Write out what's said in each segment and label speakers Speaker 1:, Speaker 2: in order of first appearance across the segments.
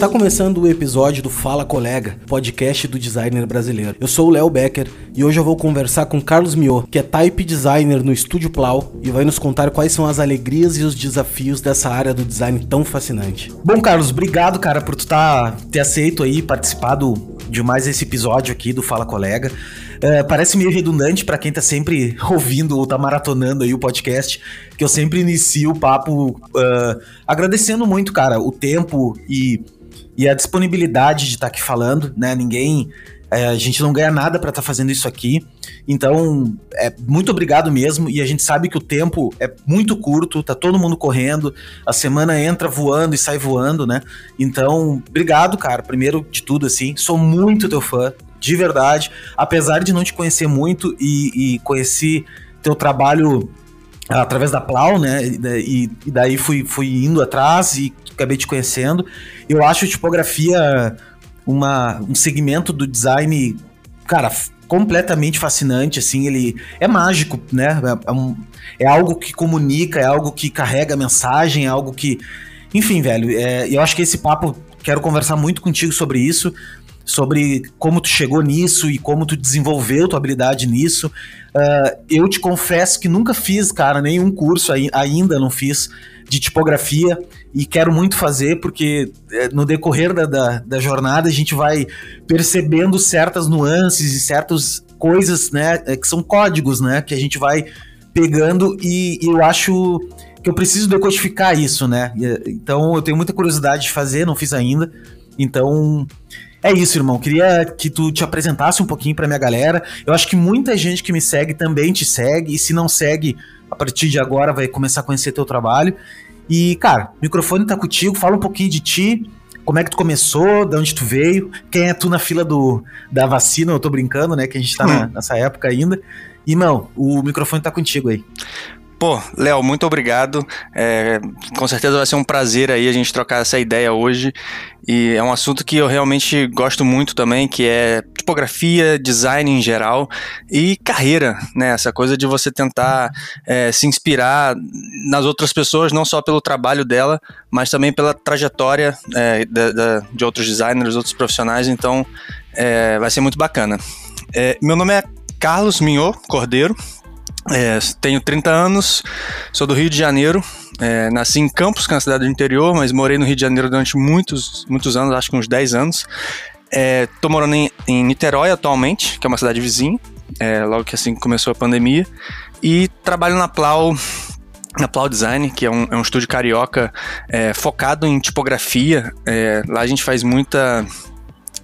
Speaker 1: Está começando o episódio do Fala Colega, podcast do designer brasileiro. Eu sou o Léo Becker e hoje eu vou conversar com Carlos Miot, que é type designer no Estúdio Plau e vai nos contar quais são as alegrias e os desafios dessa área do design tão fascinante.
Speaker 2: Bom, Carlos, obrigado, cara, por tu tá, ter aceito aí participado de mais esse episódio aqui do Fala Colega. É, parece meio redundante para quem tá sempre ouvindo ou tá maratonando aí o podcast, que eu sempre inicio o papo uh, agradecendo muito, cara, o tempo e e a disponibilidade de estar tá aqui falando, né? Ninguém. É, a gente não ganha nada para estar tá fazendo isso aqui. Então, é, muito obrigado mesmo. E a gente sabe que o tempo é muito curto, tá todo mundo correndo, a semana entra voando e sai voando, né? Então, obrigado, cara. Primeiro de tudo, assim, sou muito teu fã, de verdade. Apesar de não te conhecer muito e, e conheci teu trabalho através da Plau, né? E, e, daí fui, fui indo atrás e acabei te conhecendo. Eu acho tipografia uma, um segmento do design, cara, completamente fascinante, assim, ele é mágico, né? É, é, um, é algo que comunica, é algo que carrega mensagem, é algo que. Enfim, velho, é, eu acho que esse papo, quero conversar muito contigo sobre isso, sobre como tu chegou nisso e como tu desenvolveu tua habilidade nisso. Uh, eu te confesso que nunca fiz, cara, nenhum curso aí, ainda não fiz de tipografia e quero muito fazer porque eh, no decorrer da, da, da, jornada a gente vai percebendo certas nuances e certas coisas, né, eh, que são códigos, né, que a gente vai pegando e, e eu acho que eu preciso decodificar isso, né, eh, então eu tenho muita curiosidade de fazer, não fiz ainda, então é isso, irmão. Queria que tu te apresentasse um pouquinho pra minha galera. Eu acho que muita gente que me segue também te segue, e se não segue, a partir de agora vai começar a conhecer teu trabalho. E, cara, o microfone tá contigo, fala um pouquinho de ti, como é que tu começou, de onde tu veio, quem é tu na fila do, da vacina, eu tô brincando, né, que a gente tá hum. na, nessa época ainda. E, irmão, o microfone tá contigo aí.
Speaker 3: Pô, Léo, muito obrigado. É, com certeza vai ser um prazer aí a gente trocar essa ideia hoje. E é um assunto que eu realmente gosto muito também, que é tipografia, design em geral e carreira, né? Essa coisa de você tentar é, se inspirar nas outras pessoas, não só pelo trabalho dela, mas também pela trajetória é, de outros designers, outros profissionais. Então, é, vai ser muito bacana. É, meu nome é Carlos Minhô Cordeiro, é, tenho 30 anos, sou do Rio de Janeiro. É, nasci em Campos, que é uma cidade do interior, mas morei no Rio de Janeiro durante muitos, muitos anos, acho que uns 10 anos. Estou é, morando em, em, Niterói atualmente, que é uma cidade vizinha, é, logo que assim começou a pandemia. E trabalho na Plau, na Plau Design, que é um, é um estúdio carioca é, focado em tipografia. É, lá a gente faz muita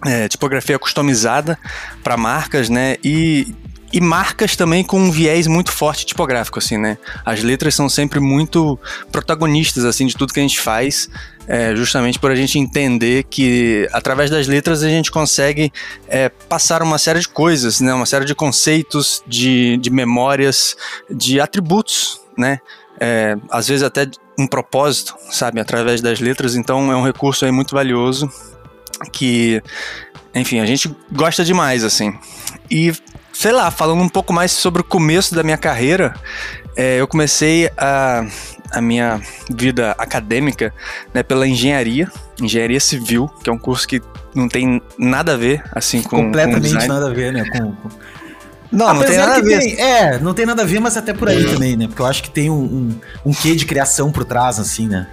Speaker 3: é, tipografia customizada para marcas, né? E e marcas também com um viés muito forte tipográfico, assim, né? As letras são sempre muito protagonistas, assim, de tudo que a gente faz, é, justamente por a gente entender que através das letras a gente consegue é, passar uma série de coisas, né? Uma série de conceitos, de, de memórias, de atributos, né? É, às vezes até um propósito, sabe? Através das letras, então é um recurso aí muito valioso que, enfim, a gente gosta demais, assim. E sei lá, falando um pouco mais sobre o começo da minha carreira, é, eu comecei a, a minha vida acadêmica né, pela engenharia, engenharia civil, que é um curso que não tem nada a ver assim com
Speaker 2: completamente
Speaker 3: com
Speaker 2: nada a ver, né? Com, com...
Speaker 3: Não, Apesar não tem nada a ver.
Speaker 2: Tem, é, não tem nada a ver, mas até por aí é. também, né? Porque eu acho que tem um, um, um quê de criação por trás, assim, né?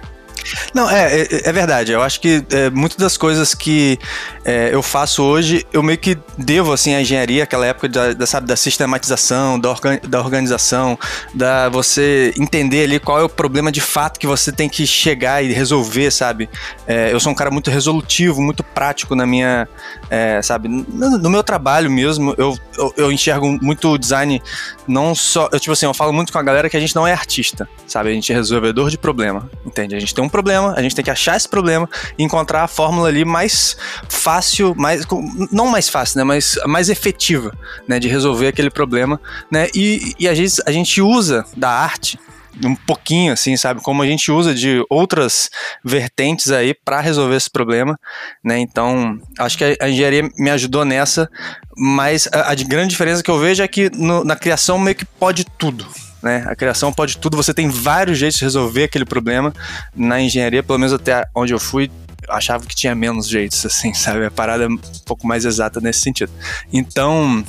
Speaker 3: Não, é, é, é, verdade. Eu acho que é, muitas das coisas que é, eu faço hoje, eu meio que devo assim à engenharia, aquela época da, da, sabe, da sistematização, da, organ, da organização, da você entender ali qual é o problema de fato que você tem que chegar e resolver, sabe? É, eu sou um cara muito resolutivo, muito prático na minha, é, sabe, no, no, meu trabalho mesmo. Eu, eu, eu enxergo muito design, não só, eu tipo assim, eu falo muito com a galera que a gente não é artista, sabe? A gente é resolvedor de problema, entende? A gente tem um problema, a gente tem que achar esse problema e encontrar a fórmula ali mais fácil, mais não mais fácil, né, mas mais efetiva, né, de resolver aquele problema, né? E, e às vezes a gente usa da arte um pouquinho, assim, sabe? Como a gente usa de outras vertentes aí para resolver esse problema, né? Então, acho que a, engenharia me ajudou nessa, mas a, a grande diferença que eu vejo é que no, na criação meio que pode tudo, né? A criação pode tudo, você tem vários jeitos de resolver aquele problema. Na engenharia, pelo menos até onde eu fui, achava que tinha menos jeitos, assim, sabe? A parada é um pouco mais exata nesse sentido. Então,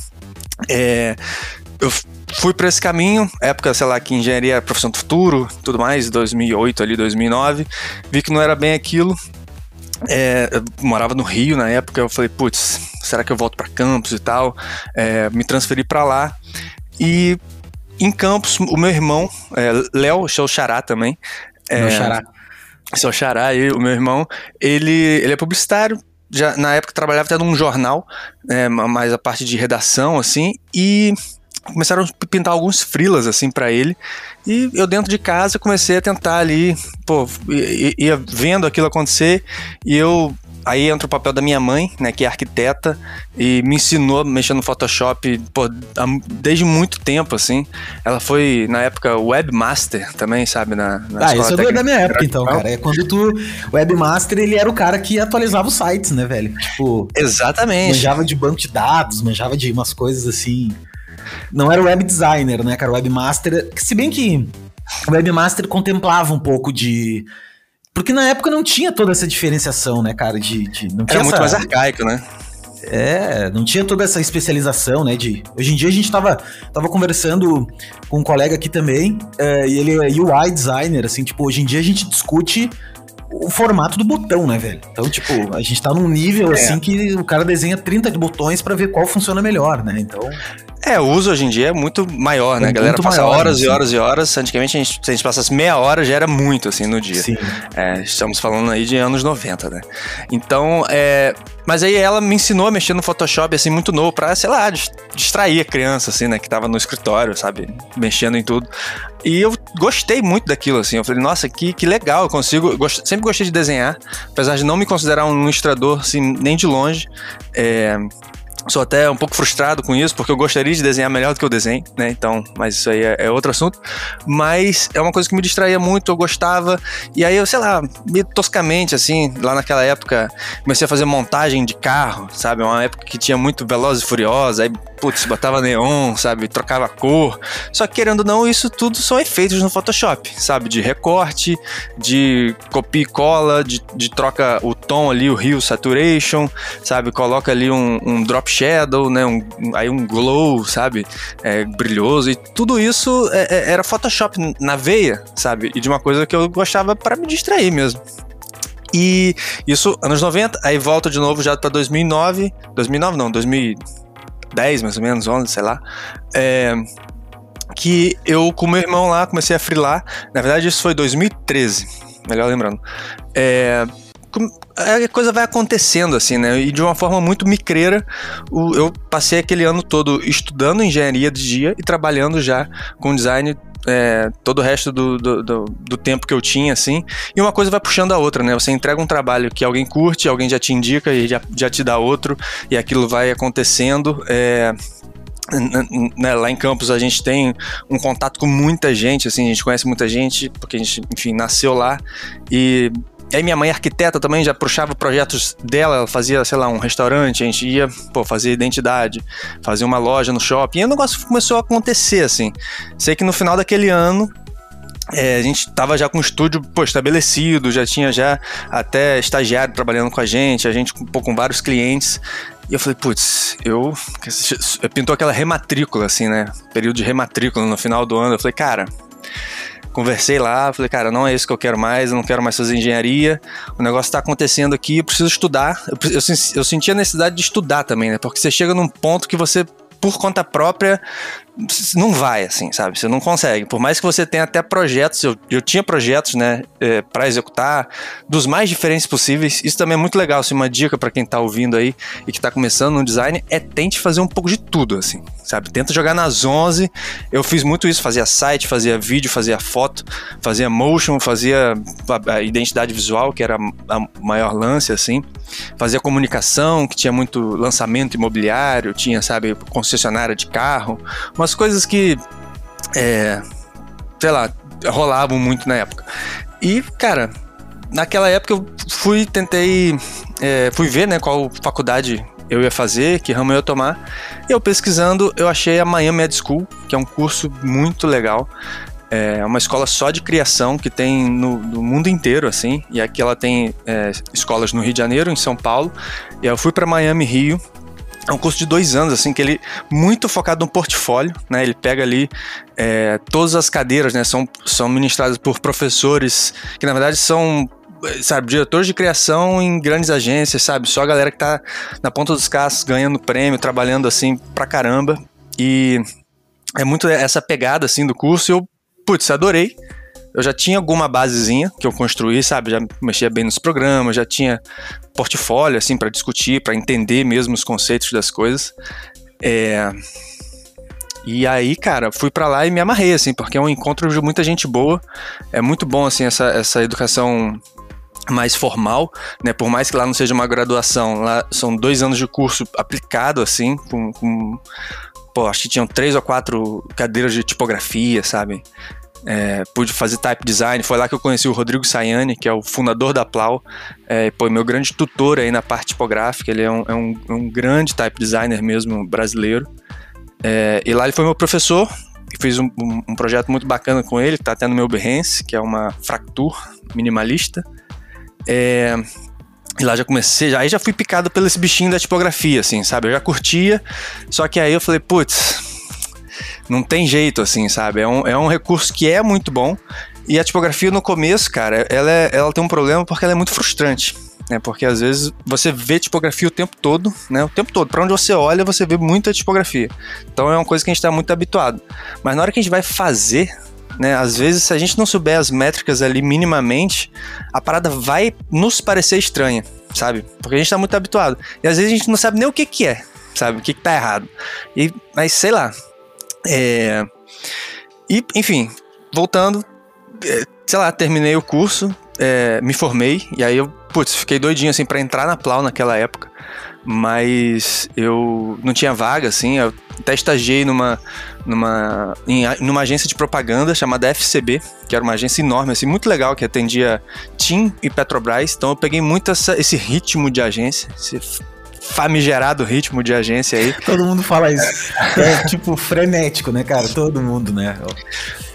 Speaker 3: é, eu fui para esse caminho, época, sei lá, que engenharia era profissão do futuro, tudo mais, 2008 ali, 2009, vi que não era bem aquilo. É, eu morava no Rio na época, eu falei, putz, será que eu volto para Campos e tal? É, me transferi para lá e em Campos, o meu irmão, é, Léo, seu xará também.
Speaker 2: É, meu xará.
Speaker 3: Seu xará, aí, o meu irmão, ele, ele é publicitário, já na época trabalhava até num jornal, é, mais a parte de redação, assim, e começaram a pintar alguns frilas assim para ele. E eu dentro de casa comecei a tentar ali pô ia vendo aquilo acontecer e eu aí entra o papel da minha mãe, né, que é arquiteta, e me ensinou a mexer no Photoshop pô, desde muito tempo, assim. Ela foi, na época, webmaster também, sabe? Na,
Speaker 2: na ah, isso é da minha época, então, cara. É quando tu. O webmaster, ele era o cara que atualizava os sites, né, velho? Tipo.
Speaker 3: Exatamente.
Speaker 2: Manjava de banco de dados, manjava de umas coisas assim. Não era o web designer, né, cara? O webmaster. Se bem que o webmaster contemplava um pouco de porque na época não tinha toda essa diferenciação, né, cara? De, de não Era
Speaker 3: muito mais arcaico, né?
Speaker 2: É, não tinha toda essa especialização, né? De hoje em dia a gente tava, tava conversando com um colega aqui também, é, e ele é UI designer, assim, tipo, hoje em dia a gente discute o formato do botão, né, velho? Então, tipo, a gente tá num nível é. assim que o cara desenha 30 de botões para ver qual funciona melhor, né? Então.
Speaker 3: É, o uso hoje em dia é muito maior, né? É a galera passa maior, horas e horas e horas. Antigamente, a gente, se a gente passasse meia hora, já era muito, assim, no dia. Sim. É, estamos falando aí de anos 90, né? Então, é, mas aí ela me ensinou a mexer no Photoshop, assim, muito novo, pra, sei lá, distrair a criança, assim, né, que tava no escritório, sabe, mexendo em tudo. E eu gostei muito daquilo, assim, eu falei, nossa, que, que legal, eu consigo, gost... sempre gostei de desenhar, apesar de não me considerar um ilustrador, assim, nem de longe, é... Sou até um pouco frustrado com isso, porque eu gostaria de desenhar melhor do que eu desenho, né? Então, mas isso aí é, é, outro assunto. Mas é uma coisa que me distraía muito, eu gostava. E aí eu, sei lá, meio toscamente, assim, lá naquela época, comecei a fazer montagem de carro, sabe? Uma época que tinha muito Veloz e Furiosa, aí, putz, botava neon, sabe? Trocava cor. Só que, querendo ou não, isso tudo são efeitos no Photoshop, sabe? De recorte, de copia e cola, de, de troca o tom ali, o Hue Saturation, sabe? Coloca ali um, um drop shadow, né? Um, aí um glow, sabe? É, brilhoso. E tudo isso é, é, era Photoshop na veia, sabe? E de uma coisa que eu gostava para me distrair mesmo. E isso, anos 90, aí volta de novo já para 2009. 2009 não, 2010 mais ou menos, 11, sei lá. É, que eu com meu irmão lá comecei a frilar. Na verdade, isso foi 2013, melhor lembrando. É, a coisa vai acontecendo assim, né? E de uma forma muito micreira, eu passei aquele ano todo estudando engenharia de dia e trabalhando já com design é, todo o resto do, do, do, do, tempo que eu tinha, assim, e uma coisa vai puxando a outra, né? Você entrega um trabalho que alguém curte, alguém já te indica e já, já te dá outro, e aquilo vai acontecendo. É, né, lá em Campos a gente tem um contato com muita gente, assim, a gente conhece muita gente, porque a gente, enfim, nasceu lá e aí minha mãe, arquiteta, também já puxava projetos dela, ela fazia, sei lá, um restaurante, a gente ia, pô, fazer identidade, fazer uma loja no shopping, e o negócio começou a acontecer, assim. Sei que no final daquele ano, é, a gente tava já com o estúdio pô, estabelecido, já tinha já até estagiário trabalhando com a gente, a gente pô, com vários clientes. E eu falei, putz, eu pintou aquela rematrícula, assim, né? Período de rematrícula no final do ano. Eu falei, cara, conversei lá, falei, cara, não é isso que eu quero mais, eu não quero mais fazer engenharia, o negócio está acontecendo aqui, eu preciso estudar. Eu, eu, eu senti a necessidade de estudar também, né? Porque você chega num ponto que você, por conta própria, não vai, assim, sabe? Você não consegue. Por mais que você tenha até projetos, eu, eu tinha projetos, né, é, para executar, dos mais diferentes possíveis. Isso também é muito legal. Assim, uma dica para quem tá ouvindo aí e que tá começando no design é tente fazer um pouco de tudo, assim, sabe? Tenta jogar nas 11. Eu fiz muito isso, fazia site, fazia vídeo, fazia foto, fazia motion, fazia a, identidade visual, que era a maior lance, assim. Fazia comunicação, que tinha muito lançamento imobiliário, tinha, sabe, concessionária de carro. Uma umas coisas que, é, sei lá, rolavam muito na época. E, cara, naquela época eu fui, tentei, é, fui ver, né, qual faculdade eu ia fazer, que ramo eu ia tomar. E eu pesquisando, eu achei a Miami Med School, que é um curso muito legal. é uma escola só de criação que tem no, no mundo inteiro, assim. E aqui ela tem é, escolas no Rio de Janeiro, em São Paulo. E eu fui para Miami, Rio. É um curso de dois anos, assim, que ele muito focado no portfólio, né? Ele pega ali é, todas as cadeiras, né? São, são ministradas por professores que, na verdade, são sabe, diretores de criação em grandes agências, sabe? Só a galera que tá na ponta dos cascos ganhando prêmio, trabalhando assim pra caramba. E é muito essa pegada assim do curso. Eu, putz, adorei. Eu já tinha alguma basezinha que eu construí, sabe? Já mexia bem nos programas, já tinha portfólio assim para discutir, para entender mesmo os conceitos das coisas. É... E aí, cara, fui para lá e me amarrei, assim, porque é um encontro de muita gente boa. É muito bom, assim, essa, essa educação mais formal, né? Por mais que lá não seja uma graduação, lá são dois anos de curso aplicado, assim, com, com pô, acho que tinham três ou quatro cadeiras de tipografia, sabe? É, pude fazer type design, foi lá que eu conheci o Rodrigo Sayane, que é o fundador da Plau, é, meu grande tutor aí na parte tipográfica, ele é um, é um, é um grande type designer mesmo, brasileiro, é, e lá ele foi meu professor, fiz um, um, projeto muito bacana com ele, tá até no meu Behance, que é uma fracture minimalista, é, e lá já comecei, já, aí já fui picado pelo esse bichinho da tipografia, assim, sabe? Eu já curtia, só que aí eu falei, putz, não tem jeito, assim, sabe? É um, é um recurso que é muito bom. E a tipografia no começo, cara, ela, é, ela tem um problema porque ela é muito frustrante. Né? Porque às vezes você vê tipografia o tempo todo, né? O tempo todo. Para onde você olha, você vê muita tipografia. Então é uma coisa que a gente está muito habituado. Mas na hora que a gente vai fazer né? Às vezes, se a gente não souber as métricas ali minimamente, a parada vai nos parecer estranha, sabe? Porque a gente tá muito habituado. E às vezes a gente não sabe nem o que que é, sabe? O que que tá errado. E, mas sei lá. É... E, enfim, voltando, é, sei lá, terminei o curso, é, me formei, e aí eu, putz, fiquei doidinho assim para entrar na Plau naquela época mas eu não tinha vaga, assim, eu até estagiei numa, numa, em, numa agência de propaganda chamada FCB, que era uma agência enorme, assim, muito legal, que atendia TIM e Petrobras, então eu peguei muito essa, esse ritmo de agência, esse famigerado ritmo de agência aí.
Speaker 2: Todo mundo fala isso. É tipo frenético, né, cara? Todo mundo, né?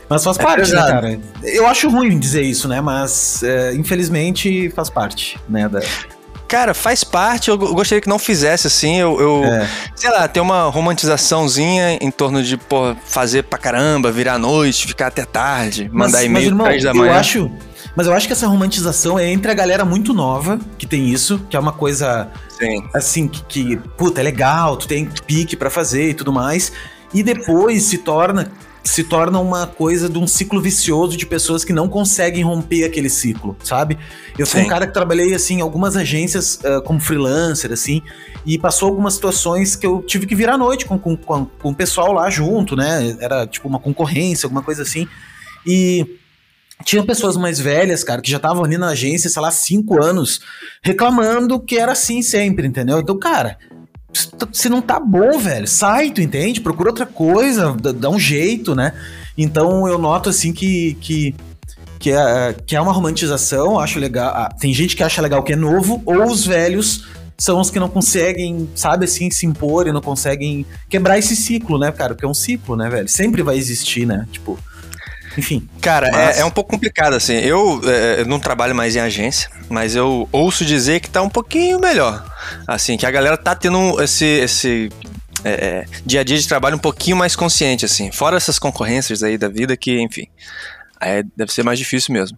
Speaker 2: Mas faz é parte, né, cara? Eu acho ruim dizer isso, né? Mas é, infelizmente faz parte, né? Da...
Speaker 3: Cara, faz parte, eu gostaria que não fizesse assim, eu, eu é. sei lá, tem uma romantizaçãozinha em torno de, pô, fazer pra caramba, virar noite, ficar até tarde, mandar e-mail três da manhã.
Speaker 2: Eu acho, mas eu acho que essa romantização é entre a galera muito nova, que tem isso, que é uma coisa Sim. assim, que, que puta, é legal, tu tem pique para fazer e tudo mais, e depois se torna se torna uma coisa de um ciclo vicioso de pessoas que não conseguem romper aquele ciclo, sabe? Eu sou Sim. um cara que trabalhei, assim, em algumas agências uh, como freelancer, assim, e passou algumas situações que eu tive que virar à noite com, com, com, com o pessoal lá junto, né? Era tipo uma concorrência, alguma coisa assim. E tinha pessoas mais velhas, cara, que já estavam ali na agência, sei lá, cinco anos, reclamando que era assim sempre, entendeu? Então, cara, se não tá bom, velho, sai, tu entende? Procura outra coisa, dá, um jeito, né? Então eu noto assim que, que, que, é, que é uma romantização, acho legal. Ah, tem gente que acha legal que é novo, ou os velhos são os que não conseguem, sabe assim, se impor e não conseguem quebrar esse ciclo, né, cara? Porque é um ciclo, né, velho? Sempre vai existir, né? Tipo. Enfim.
Speaker 3: Cara, é, mas... é, é, um pouco complicado, assim. Eu, é, eu não trabalho mais em agência, mas eu ouço dizer que tá um pouquinho melhor. Assim, que a galera tá tendo esse, esse é, é, dia a dia de trabalho um pouquinho mais consciente, assim. Fora essas concorrências aí da vida que, enfim, é, deve ser mais difícil mesmo.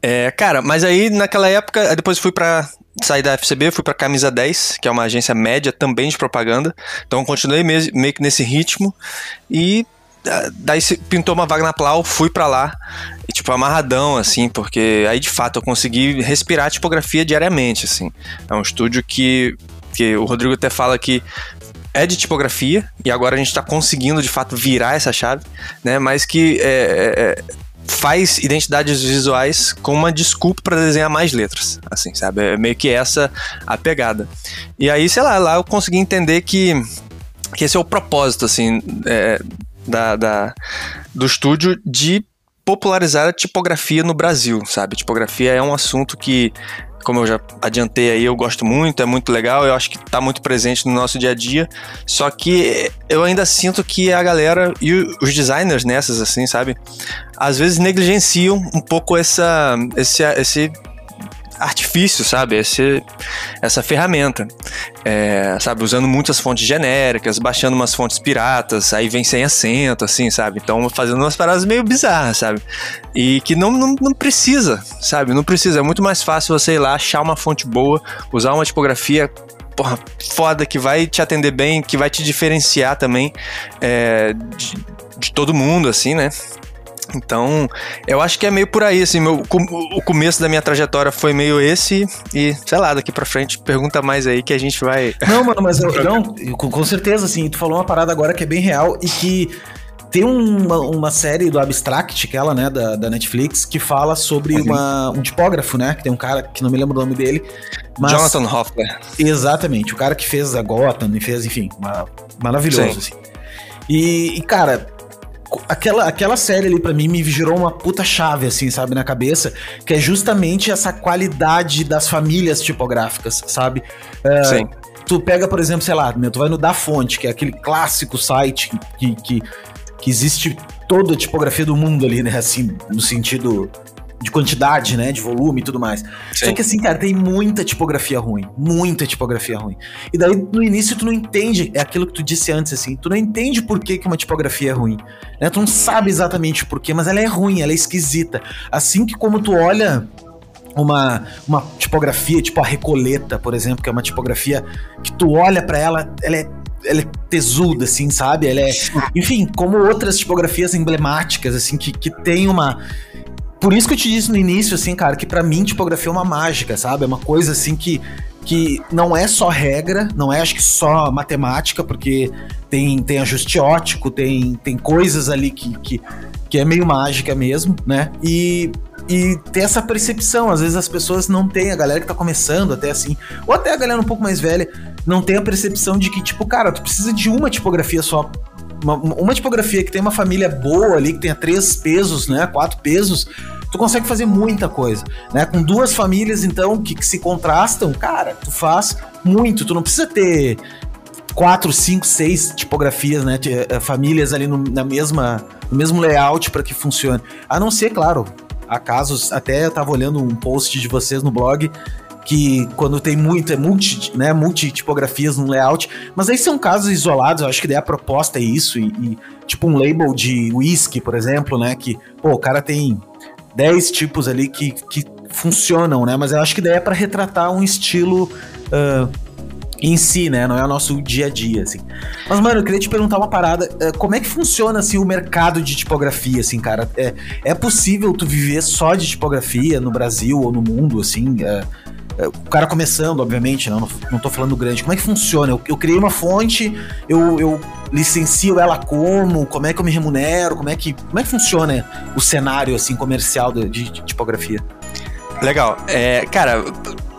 Speaker 3: É, cara, mas aí naquela época, depois fui para sair da FCB, fui para Camisa 10, que é uma agência média também de propaganda. Então continuei meio, meio que nesse ritmo e daí pintou uma vaga na Plau, fui para lá, e, tipo, amarradão, assim, porque aí de fato eu consegui respirar a tipografia diariamente, assim. É um estúdio que, que o Rodrigo até fala que é de tipografia, e agora a gente tá conseguindo de fato virar essa chave, né, mas que é, é, faz identidades visuais com uma desculpa para desenhar mais letras, assim, sabe? É meio que essa a pegada. E aí, sei lá, lá eu consegui entender que que esse é o propósito, assim, é, da, da, do estúdio de popularizar a tipografia no Brasil, sabe? Tipografia é um assunto que como eu já adiantei aí, eu gosto muito, é muito legal, eu acho que tá muito presente no nosso dia a dia. Só que eu ainda sinto que a galera e os designers nessas, assim, sabe? Às vezes negligenciam um pouco essa, esse, esse artifício, sabe? Esse, essa ferramenta. É, sabe? Usando muitas fontes genéricas, baixando umas fontes piratas, aí vem sem acento, assim, sabe? Então fazendo umas paradas meio bizarras, sabe? E que não, não, não precisa, sabe? Não precisa. É muito mais fácil você ir lá, achar uma fonte boa, usar uma tipografia porra, foda que vai te atender bem, que vai te diferenciar também é, de, de todo mundo, assim, né? Então, eu acho que é meio por aí, assim, meu, o começo da minha trajetória foi meio esse, e, sei lá, daqui pra frente, pergunta mais aí que a gente vai...
Speaker 2: Não, mano, mas eu, não, com certeza, assim, tu falou uma parada agora que é bem real e que tem uma, uma série do Abstract, aquela, né, da, da Netflix, que fala sobre uhum. uma, um tipógrafo, né, que tem um cara que não me lembro o nome dele,
Speaker 3: mas... Jonathan Hoffler.
Speaker 2: Exatamente, o cara que fez a Gotham e fez, enfim, uma, maravilhoso, Sim. assim. E, e, cara, aquela, aquela série ali para mim me gerou uma puta chave, assim, sabe, na cabeça, que é justamente essa qualidade das famílias tipográficas, sabe? Uh, Sim. Tu pega, por exemplo, sei lá, né, tu vai no Da Fonte, que é aquele clássico site que, que, que existe toda a tipografia do mundo ali, né? Assim, no sentido de quantidade, né, de volume e tudo mais. Sim. Só que assim, cara, tem muita tipografia ruim, muita tipografia ruim. E daí no início tu não entende, é aquilo que tu disse antes assim, tu não entende por que, que uma tipografia é ruim, né? Tu não sabe exatamente por quê, mas ela é ruim, ela é esquisita. Assim que como tu olha uma, uma tipografia, tipo a Recoleta, por exemplo, que é uma tipografia que tu olha para ela, ela é ela é tesuda, assim, sabe? Ela é. Enfim, como outras tipografias emblemáticas, assim, que, que tem uma por isso que eu te disse no início, assim, cara, que para mim tipografia é uma mágica, sabe? É uma coisa assim que, que não é só regra, não é acho que só matemática, porque tem, tem ajuste ótico, tem, tem coisas ali que, que, que é meio mágica mesmo, né? E, e ter essa percepção, às vezes as pessoas não têm, a galera que tá começando até assim, ou até a galera um pouco mais velha, não tem a percepção de que, tipo, cara, tu precisa de uma tipografia só uma, uma, tipografia que tem uma família boa ali, que tenha três pesos, né? Quatro pesos, tu consegue fazer muita coisa, né? Com duas famílias, então, que, que se contrastam, cara, tu faz muito. Tu não precisa ter quatro, cinco, seis tipografias, né? Eh, famílias ali no, na mesma, no mesmo layout para que funcione. A não ser, claro, há casos, até eu tava olhando um post de vocês no blog que quando tem muito, é multi, né, multi tipografias no layout, mas aí são casos isolados, eu acho que daí a proposta é isso, e, e tipo um label de whisky, por exemplo, né, que, pô, o cara tem 10 tipos ali que, que funcionam, né, mas eu acho que daí é pra retratar um estilo... Uh, em si, né? Não é o nosso dia a dia, assim. Mas, mano, eu queria te perguntar uma parada. Como é que funciona, assim, o mercado de tipografia, assim, cara? É, é possível tu viver só de tipografia no Brasil ou no mundo, assim? É, o cara começando, obviamente, não, não tô falando grande. Como é que funciona? Eu, eu criei uma fonte, eu, eu licencio ela como? Como é que eu me remunero? Como é que, como é que funciona o cenário assim comercial de, de, de tipografia?
Speaker 3: Legal. É, cara,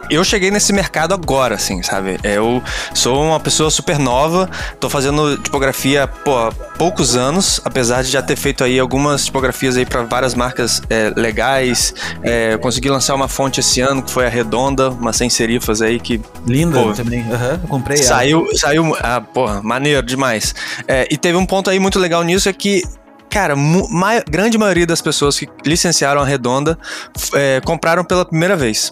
Speaker 3: eu cheguei nesse mercado agora, assim, sabe? Eu sou uma pessoa super nova, tô fazendo tipografia, pô, há poucos anos, apesar de já ter feito aí algumas tipografias aí para várias marcas é, legais. É, consegui lançar uma fonte esse ano, que foi a Redonda, uma sem serifas aí que.
Speaker 2: Linda pô, também, aham, uhum, comprei
Speaker 3: saiu, ela. Saiu, ah, porra, maneiro demais. É, e teve um ponto aí muito legal nisso, é que cara, ma grande maioria das pessoas que licenciaram a Redonda é, compraram pela primeira vez.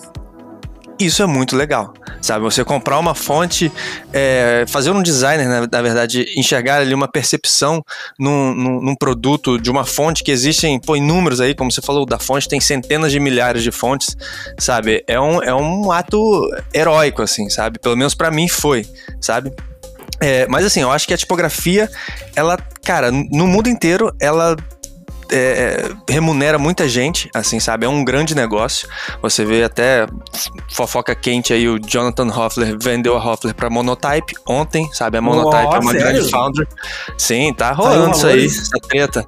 Speaker 3: Isso é muito legal, sabe? Você comprar uma fonte, é, fazer um designer, na, na, verdade, enxergar ali uma percepção num, num, num, produto de uma fonte que existem, pô, inúmeros aí, como você falou, da fonte tem centenas de milhares de fontes, sabe? É um, é um ato heróico, assim, sabe? Pelo menos para mim foi, sabe? É, mas assim, eu acho que a tipografia, ela, cara, no mundo inteiro, ela é, remunera muita gente, assim, sabe? É um grande negócio. Você vê até fofoca quente aí, o Jonathan Hoffler vendeu a Hoffler pra Monotype ontem, sabe? A Monotype é uma sério? grande founder. Sim, tá rolando isso aí, essa treta.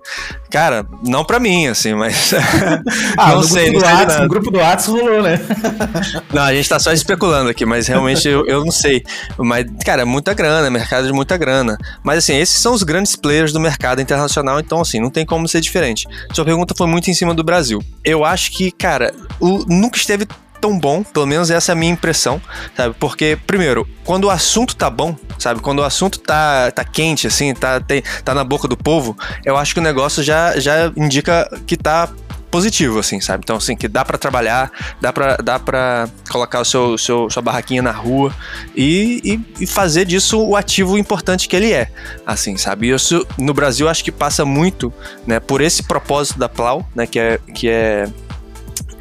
Speaker 3: Cara, não pra mim, assim, mas.
Speaker 2: ah, não sei, grupo não sei. no grupo do WhatsApp rolou, né?
Speaker 3: não, a gente tá só especulando aqui, mas realmente eu, eu não sei. Mas, cara, muita grana, mercado de muita grana. Mas, assim, esses são os grandes players do mercado internacional, então, assim, não tem como ser diferente. Sua pergunta foi muito em cima do Brasil. Eu acho que, cara, o, nunca esteve tão bom, pelo menos essa é a minha impressão, sabe? Porque, primeiro, quando o assunto tá bom, sabe? Quando o assunto tá, tá quente, assim, tá, tem, tá na boca do povo, eu acho que o negócio já, já indica que tá positivo, assim, sabe? Então, assim, que dá para trabalhar, dá para dá pra colocar o seu, seu, sua barraquinha na rua e, e, e, fazer disso o ativo importante que ele é, assim, sabe? E isso, no Brasil, acho que passa muito, né, por esse propósito da Plau, né, que é, que é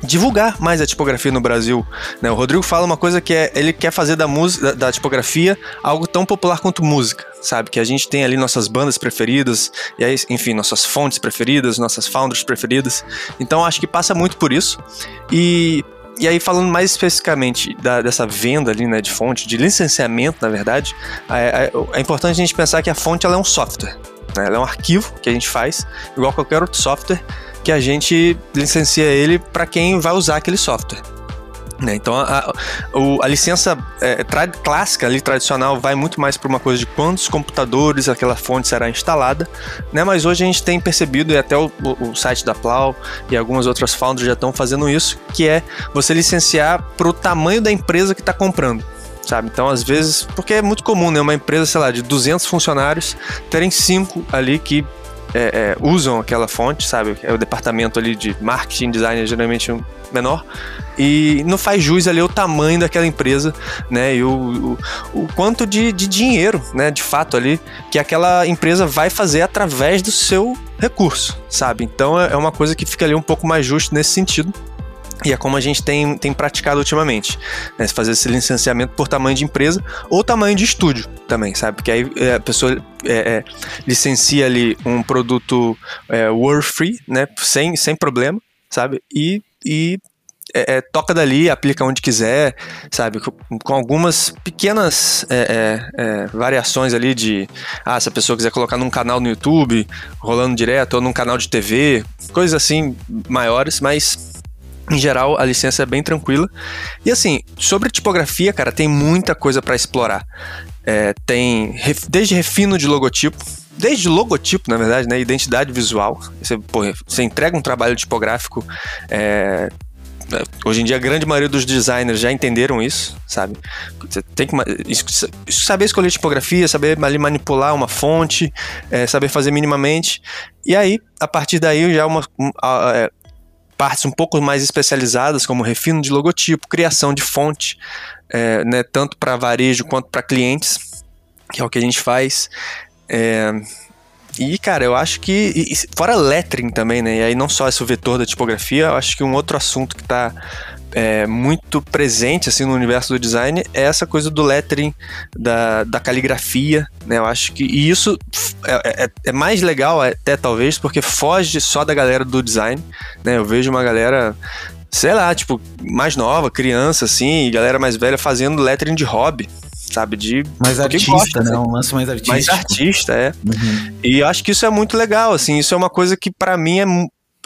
Speaker 3: divulgar mais a tipografia no Brasil. Né? O Rodrigo fala uma coisa que é ele quer fazer da música, da, tipografia algo tão popular quanto música, sabe? Que a gente tem ali nossas bandas preferidas e aí, enfim, nossas fontes preferidas, nossas founders preferidas. Então acho que passa muito por isso e e aí, falando mais especificamente da, dessa venda ali, né, de fonte, de licenciamento, na verdade, é, é, é importante a gente pensar que a fonte ela é um software. Né? Ela é um arquivo que a gente faz, igual qualquer outro software, que a gente licencia ele para quem vai usar aquele software. Né? Então a, a, a licença é, clássica ali, tradicional, vai muito mais para uma coisa de quantos computadores aquela fonte será instalada, né? mas hoje a gente tem percebido, e até o, o site da Plau e algumas outras founders já estão fazendo isso, que é você licenciar para o tamanho da empresa que está comprando. Sabe? Então, às vezes, porque é muito comum, né? Uma empresa, sei lá, de 200 funcionários, terem cinco ali que é, é, usam aquela fonte, sabe? É o departamento ali de marketing, design, geralmente menor. E não faz jus ali o tamanho daquela empresa, né? E o, o, o quanto de, de dinheiro, né? De fato ali, que aquela empresa vai fazer através do seu recurso, sabe? Então é, é uma coisa que fica ali um pouco mais justo nesse sentido. E é como a gente tem, tem praticado ultimamente, né? fazer esse licenciamento por tamanho de empresa ou tamanho de estúdio também, sabe? Porque aí é, a pessoa é, é, licencia ali um produto é, free, né? Sem, sem problema, sabe? E, e é, é, toca dali, aplica onde quiser, sabe? Com, algumas pequenas é, é, é, variações ali de, ah, se a pessoa quiser colocar num canal no YouTube, rolando direto, ou num canal de TV, coisas assim maiores, mas em geral, a licença é bem tranquila. E assim, sobre tipografia, cara, tem muita coisa para explorar. É, tem desde refino de logotipo, desde logotipo, na verdade, né? Identidade visual. Você, porra, você entrega um trabalho tipográfico. É, hoje em dia, a grande maioria dos designers já entenderam isso, sabe? Você tem que saber escolher tipografia, saber manipular uma fonte, é, saber fazer minimamente. E aí, a partir daí, já uma, é, partes um pouco mais especializadas, como refino de logotipo, criação de fonte, é, né, tanto para varejo quanto para clientes, que é o que a gente faz. É, e, cara, eu acho que. E, fora lettering também, né? E aí não só esse vetor da tipografia, eu acho que um outro assunto que está é, muito presente assim no universo do design é essa coisa do lettering, da, da caligrafia, né? Eu acho que e isso é, é, é, mais legal até talvez porque foge só da galera do design, né? Eu vejo uma galera sei lá, tipo, mais nova, criança, assim, e galera mais velha fazendo lettering de hobby, sabe? De
Speaker 2: mais artista, gosta, né? Um lance mais artista.
Speaker 3: Mais artista, é. Uhum. E acho que isso é muito legal, assim. Isso é uma coisa que para mim é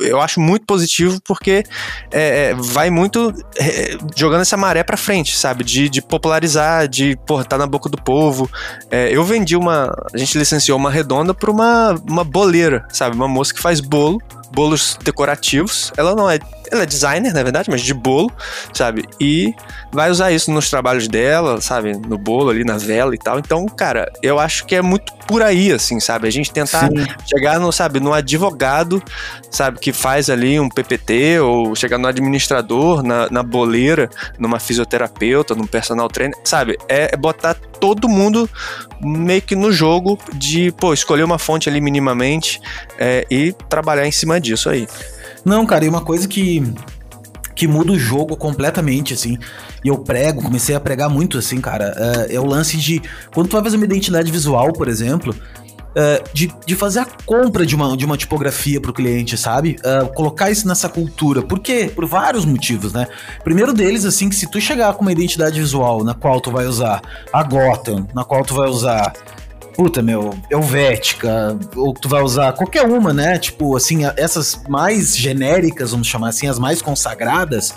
Speaker 3: eu acho muito positivo porque é, é, vai muito é, jogando essa maré pra frente, sabe? De, de popularizar, de, porra, tá na boca do povo. É, eu vendi uma. A gente licenciou uma redonda pra uma, uma boleira, sabe? Uma moça que faz bolo, bolos decorativos. Ela não é ela é designer, na verdade, mas de bolo, sabe? E vai usar isso nos trabalhos dela, sabe? No bolo ali, na vela e tal. Então, cara, eu acho que é muito por aí, assim, sabe? A gente tentar Sim. chegar no, sabe, no advogado, sabe, que faz ali um PPT, ou chegar no administrador, na, na boleira, numa fisioterapeuta, num personal trainer, sabe? É, é botar todo mundo meio que no jogo de, pô, escolher uma fonte ali minimamente é, e trabalhar em cima disso aí.
Speaker 2: Não, cara, e uma coisa que, que muda o jogo completamente, assim, e eu prego, comecei a pregar muito, assim, cara, é, é o lance de. Quando tu vai fazer uma identidade visual, por exemplo, Uh, de, de fazer a compra de uma, de uma tipografia para o cliente, sabe? Uh, colocar isso nessa cultura. Por quê? Por vários motivos, né? Primeiro deles, assim, que se tu chegar com uma identidade visual na qual tu vai usar a Gotham, na qual tu vai usar puta, meu, Helvética, ou tu vai usar qualquer uma, né? Tipo, assim, essas mais genéricas, vamos chamar assim, as mais consagradas,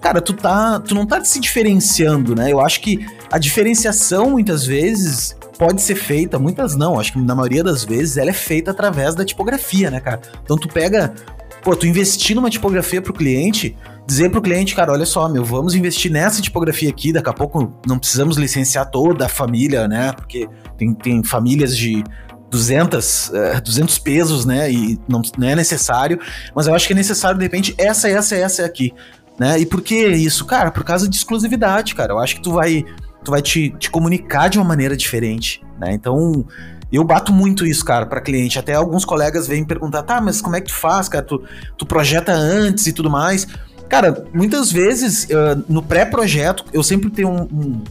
Speaker 2: cara, tu tá, tu não tá se diferenciando, né? Eu acho que a diferenciação muitas vezes pode ser feita, muitas não, acho que na maioria das vezes ela é feita através da tipografia, né, cara? Então tu pega pô, tu investir numa tipografia pro cliente, dizer pro cliente, cara, olha só, meu, vamos investir nessa tipografia aqui, daqui a pouco não precisamos licenciar toda a família, né? Porque tem, tem famílias de 200, uh, 200 pesos, né? E não, não é necessário, mas eu acho que é necessário, de repente, essa, essa, essa aqui, né? E por que isso? Cara, por causa de exclusividade, cara. Eu acho que tu vai, tu vai te, te comunicar de uma maneira diferente, né? Então, eu bato muito isso, cara, para cliente. Até alguns colegas vêm perguntar, tá, mas como é que tu faz, cara? Tu, tu projeta antes e tudo mais. Cara, muitas vezes, uh, no pré-projeto, eu sempre tenho um, um,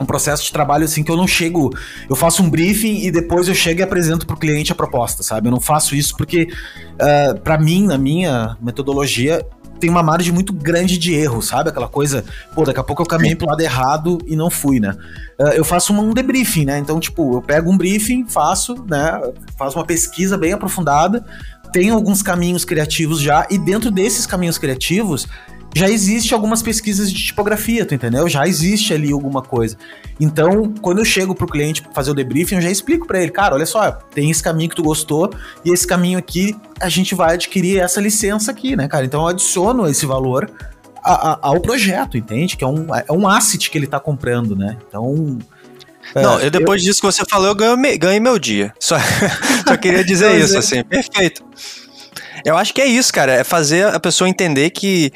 Speaker 2: um, processo de trabalho assim que eu não chego, eu faço um briefing e depois eu chego e apresento pro cliente a proposta, sabe? Eu não faço isso porque, uh, para mim, na minha metodologia, tem uma margem muito grande de erro, sabe? Aquela coisa, pô, daqui a pouco eu caminhei pro lado errado e não fui, né? Uh, eu faço um debriefing, né? Então, tipo, eu pego um briefing, faço, né? Faço uma pesquisa bem aprofundada, tenho alguns caminhos criativos já, e dentro desses caminhos criativos, já existe algumas pesquisas de tipografia, tu entendeu? Já existe ali alguma coisa. Então, quando eu chego pro cliente fazer o debriefing, eu já explico para ele, cara, olha só, tem esse caminho que tu gostou e esse caminho aqui a gente vai adquirir essa licença aqui, né, cara? Então eu adiciono esse valor a, a, ao projeto, entende? Que é um, é um asset que ele tá comprando, né? Então,
Speaker 3: não, é, eu depois eu... disso que você falou, eu ganhei, ganhei meu dia. Só, só queria dizer isso, é. assim. Perfeito. Eu acho que é isso, cara. É fazer a pessoa entender que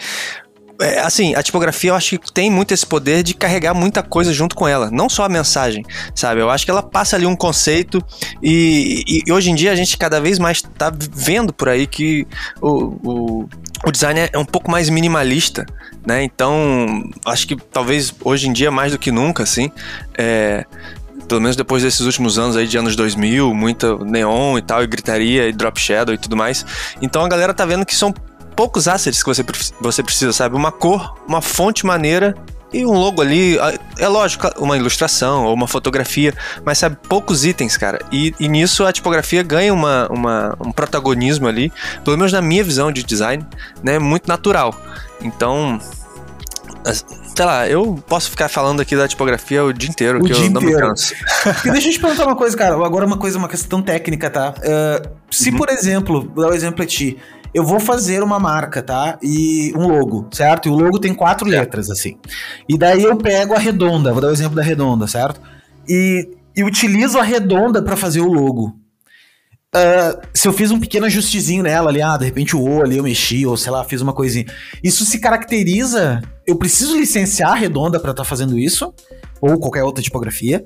Speaker 3: é, assim, a tipografia eu acho que tem muito esse poder de carregar muita coisa junto com ela, não só a mensagem, sabe? Eu acho que ela passa ali um conceito e, e hoje em dia a gente cada vez mais tá vendo por aí que o, o, o design é um pouco mais minimalista, né? Então, acho que talvez hoje em dia mais do que nunca, assim, é, pelo menos depois desses últimos anos aí de anos 2000, muita neon e tal, e gritaria, e drop shadow e tudo mais. Então a galera tá vendo que são poucos assets que você, você precisa, sabe? Uma cor, uma fonte maneira e um logo ali, é lógico, uma ilustração ou uma fotografia, mas sabe, poucos itens, cara. E, e nisso a tipografia ganha uma, uma, um protagonismo ali, pelo menos na minha visão de design, né? Muito natural. Então, sei lá, eu posso ficar falando aqui da tipografia o dia inteiro,
Speaker 2: o
Speaker 3: que
Speaker 2: dia
Speaker 3: eu
Speaker 2: não inteiro. me canso. E deixa eu te perguntar uma coisa, cara. Agora uma coisa, uma questão técnica, tá? Uh, se, uhum. por exemplo, vou dar um exemplo a ti eu vou fazer uma marca, tá? E um logo, certo? E o logo tem quatro letras, assim. E daí eu pego a redonda, vou dar o exemplo da redonda, certo? E, e utilizo a redonda para fazer o logo. Uh, se eu fiz um pequeno ajustezinho nela ali, ah, de repente o O ali eu mexi, ou sei lá, fiz uma coisinha. Isso se caracteriza. Eu preciso licenciar a redonda para estar tá fazendo isso, ou qualquer outra tipografia.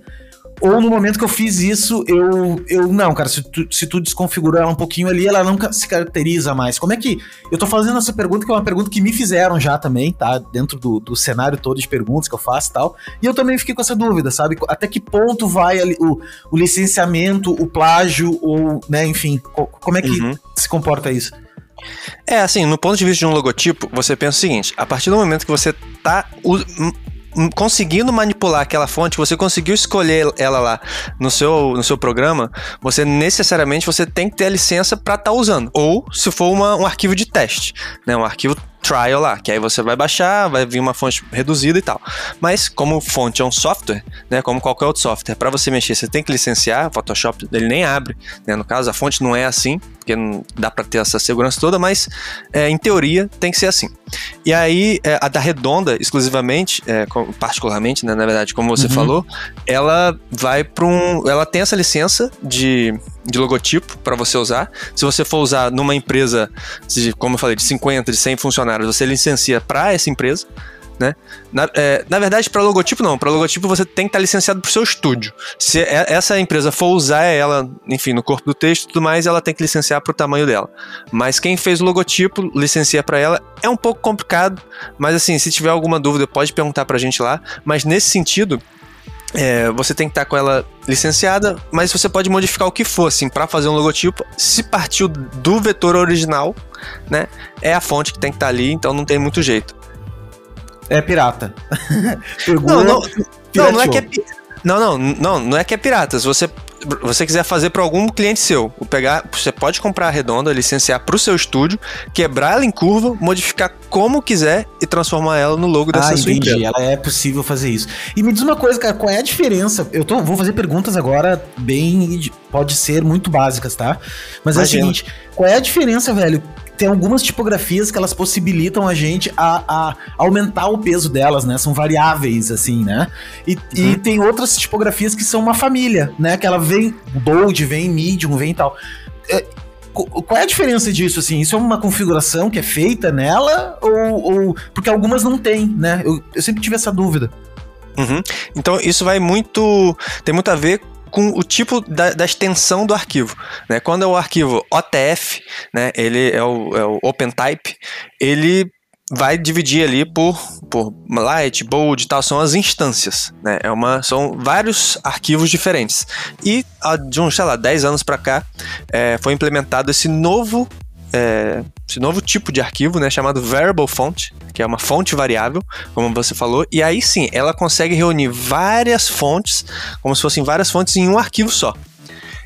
Speaker 2: Ou no momento que eu fiz isso, eu. eu não, cara, se tu, se tu desconfigurar ela um pouquinho ali, ela nunca se caracteriza mais. Como é que. Eu tô fazendo essa pergunta, que é uma pergunta que me fizeram já também, tá? Dentro do, do cenário todo de perguntas que eu faço e tal. E eu também fiquei com essa dúvida, sabe? Até que ponto vai ali, o, o licenciamento, o plágio, ou, né, enfim, como é que uhum. se comporta isso?
Speaker 3: É, assim, no ponto de vista de um logotipo, você pensa o seguinte: a partir do momento que você tá conseguindo manipular aquela fonte, você conseguiu escolher ela lá no seu, no seu programa, você necessariamente você tem que ter a licença para estar tá usando. Ou se for uma, um arquivo de teste, né, um arquivo trial lá, que aí você vai baixar, vai vir uma fonte reduzida e tal. Mas como fonte é um software, né, como qualquer outro software, para você mexer você tem que licenciar, o Photoshop ele nem abre, né, no caso a fonte não é assim, porque não dá para ter essa segurança toda, mas é, em teoria tem que ser assim. E aí é, a da redonda, exclusivamente, é, particularmente, né, na verdade, como você uhum. falou, ela vai para um, ela tem essa licença de de logotipo para você usar. Se você for usar numa empresa, como eu falei, de 50, de 100 funcionários, você licencia para essa empresa. Né? Na, é, na verdade, para logotipo não. Para logotipo você tem que estar tá licenciado para o seu estúdio. Se é, essa empresa for usar ela, enfim, no corpo do texto e tudo mais, ela tem que licenciar para o tamanho dela. Mas quem fez o logotipo, licencia para ela. É um pouco complicado, mas assim, se tiver alguma dúvida, pode perguntar para a gente lá. Mas nesse sentido, é, você tem que estar com ela licenciada, mas você pode modificar o que for, assim, para fazer um logotipo. Se partiu do vetor original, né, é a fonte que tem que estar ali, então não tem muito jeito.
Speaker 2: É pirata.
Speaker 3: Não, não, não, não é que é não, não, não, não é que é pirata. Se você você quiser fazer para algum cliente seu, pegar, você pode comprar a redonda, licenciar para o seu estúdio, quebrar ela em curva, modificar como quiser e transformar ela no logo dessa ah, sua entendi.
Speaker 2: empresa. Ela é possível fazer isso. E me diz uma coisa, cara, qual é a diferença? Eu tô, vou fazer perguntas agora bem pode ser muito básicas, tá? Mas Imagina. é o seguinte, qual é a diferença, velho? Tem algumas tipografias que elas possibilitam a gente a, a aumentar o peso delas, né? São variáveis, assim, né? E, uhum. e tem outras tipografias que são uma família, né? Que ela vem bold, vem medium, vem tal. É, qual é a diferença disso, assim? Isso é uma configuração que é feita nela ou... ou porque algumas não tem, né? Eu, eu sempre tive essa dúvida.
Speaker 3: Uhum. Então isso vai muito. tem muito a ver com o tipo da, da, extensão do arquivo. Né? Quando é o arquivo OTF, né, ele é o, é o OpenType, ele vai dividir ali por, por light, bold e tal, são as instâncias, né? É uma, são vários arquivos diferentes. E de uns, sei lá, 10 anos para cá, é, foi implementado esse novo é, esse novo tipo de arquivo, né, chamado variable font, que é uma fonte variável, como você falou, e aí sim, ela consegue reunir várias fontes, como se fossem várias fontes em um arquivo só.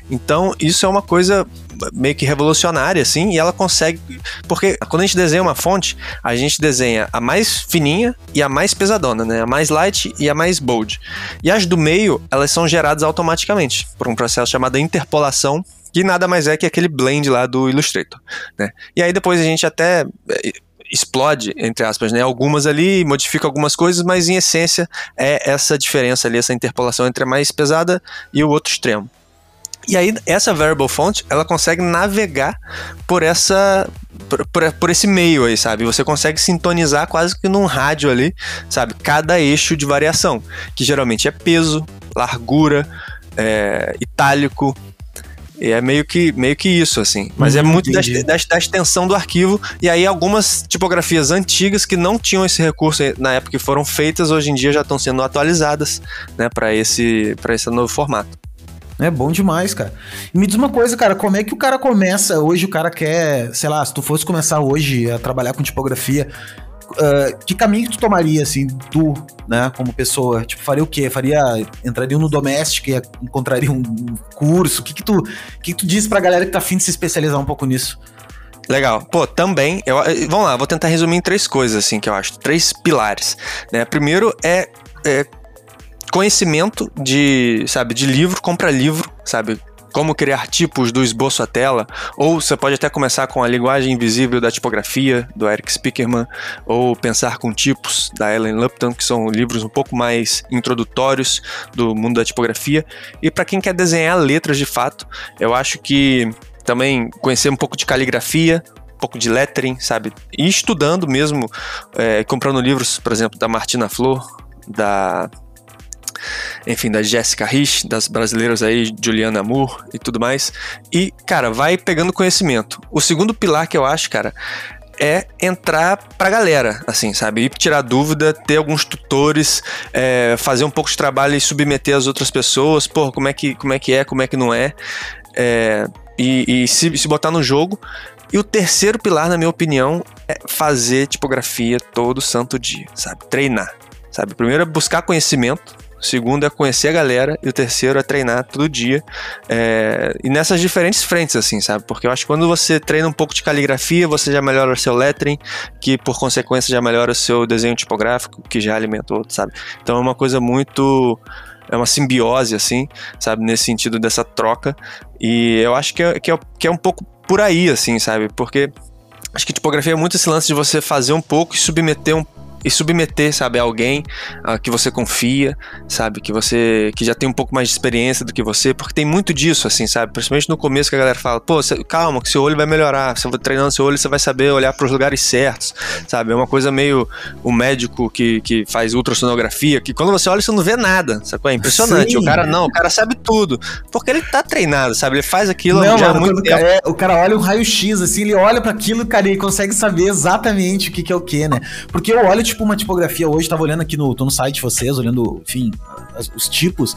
Speaker 3: Então, isso é uma coisa meio que revolucionária, assim, e ela consegue. Porque quando a gente desenha uma fonte, a gente desenha a mais fininha e a mais pesadona, né? A mais light e a mais bold. E as do meio, elas são geradas automaticamente por um processo chamado interpolação que nada mais é que aquele blend lá do Illustrator, né? E aí depois a gente até eh, explode, entre aspas, né? Algumas ali, modifica algumas coisas, mas em essência é essa diferença ali, essa interpolação entre a mais pesada e o outro extremo. E aí, essa variable font, ela consegue navegar por essa. Por, por, por, esse meio aí, sabe? Você consegue sintonizar quase que num rádio ali, sabe? Cada eixo de variação, que geralmente é peso, largura, é, itálico, e é meio que, meio que isso, assim. Mas é hum, é muito da, da, da, extensão do arquivo. E aí, algumas tipografias antigas que não tinham esse recurso na época que foram feitas, hoje em dia já estão sendo atualizadas, né, para esse, esse novo formato.
Speaker 2: É bom demais, cara. E me diz uma coisa, cara, como é que o cara começa? Hoje o cara quer, sei lá, se tu fosse começar hoje a trabalhar com tipografia, uh, que caminho tu tomaria, assim, tu, né, como pessoa? Tipo, faria o quê? Faria, entraria no doméstico e encontraria um curso? O que que tu, que que tu diz pra galera que tá afim de se especializar um pouco nisso?
Speaker 3: Legal. Pô, também, eu, vamos lá, vou tentar resumir em três coisas, assim, que eu acho, três pilares, né? Primeiro é, é conhecimento de, sabe, de livro, compra livro, sabe? Como criar tipos do esboço à tela, ou você pode até começar com a linguagem invisível da tipografia, do Eric Spickerman, ou pensar com tipos, da Ellen Lupton, que são livros um pouco mais introdutórios do mundo da tipografia. E para quem quer desenhar letras de fato, eu acho que também conhecer um pouco de caligrafia, um pouco de lettering, sabe? E estudando mesmo, é, comprando livros, por exemplo, da Martina Flor, da enfim, da Jessica Rich, das brasileiras aí, Juliana Moore e tudo mais. E, cara, vai pegando conhecimento. O segundo pilar que eu acho, cara, é entrar pra galera, assim, sabe? Ir tirar dúvida, ter alguns tutores, é, fazer um pouco de trabalho e submeter as outras pessoas, pô, como é que, como é, que é, como é que não é, é e, e se, se botar no jogo. E o terceiro pilar, na minha opinião, é fazer tipografia todo santo dia, sabe? Treinar, sabe? Primeiro é buscar conhecimento, o segundo é conhecer a galera. E o terceiro é treinar todo dia. É, e nessas diferentes frentes, assim, sabe? Porque eu acho que quando você treina um pouco de caligrafia, você já melhora o seu lettering, que por consequência já melhora o seu desenho tipográfico, que já alimenta outro, sabe? Então é uma coisa muito é uma simbiose, assim, sabe, nesse sentido dessa troca. E eu acho que é, que é, que é um pouco por aí, assim, sabe? Porque acho que tipografia é muito esse lance de você fazer um pouco e submeter um e submeter, sabe, a alguém uh, que você confia, sabe, que você que já tem um pouco mais de experiência do que você, porque tem muito disso, assim, sabe, principalmente no começo que a galera fala, pô, cê, calma, que seu olho vai melhorar, você vai treinando seu olho, você vai saber olhar para os lugares certos, sabe, é uma coisa meio o médico que, que faz ultrassonografia, que quando você olha você não vê nada, sabe, é impressionante, Sim. o cara não, o cara sabe tudo, porque ele tá treinado, sabe, ele faz aquilo
Speaker 2: não, já mano, muito tempo. Cara, é, o cara olha um raio-x, assim, ele olha para aquilo, cara, e consegue saber exatamente o que, que é o que, né, porque eu olho, tipo, tipo uma tipografia hoje, tava olhando aqui no, tô no site de vocês, olhando, enfim, as, os tipos,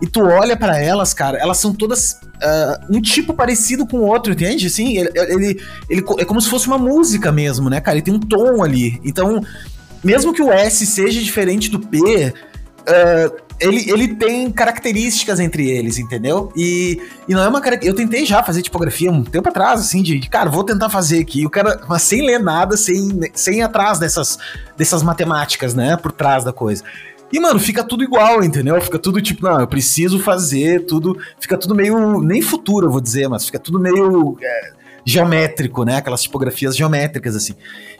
Speaker 2: e tu olha para elas, cara, elas são todas uh, um tipo parecido com o outro, entende? Assim, ele, ele, ele, é como se fosse uma música mesmo, né, cara? Ele tem um tom ali. Então, mesmo que o S seja diferente do P, uh, ele, ele tem características entre eles, entendeu? E, e não é uma Eu tentei já fazer tipografia um tempo atrás, assim, de, de cara, vou tentar fazer aqui. O cara, mas sem ler nada, sem, sem ir atrás dessas, dessas matemáticas, né? Por trás da coisa. E, mano, fica tudo igual, entendeu? Fica tudo tipo, não, eu preciso fazer tudo. Fica tudo meio. Nem futuro, eu vou dizer, mas fica tudo meio. É, geométrico, né? Aquelas tipografias geométricas, assim.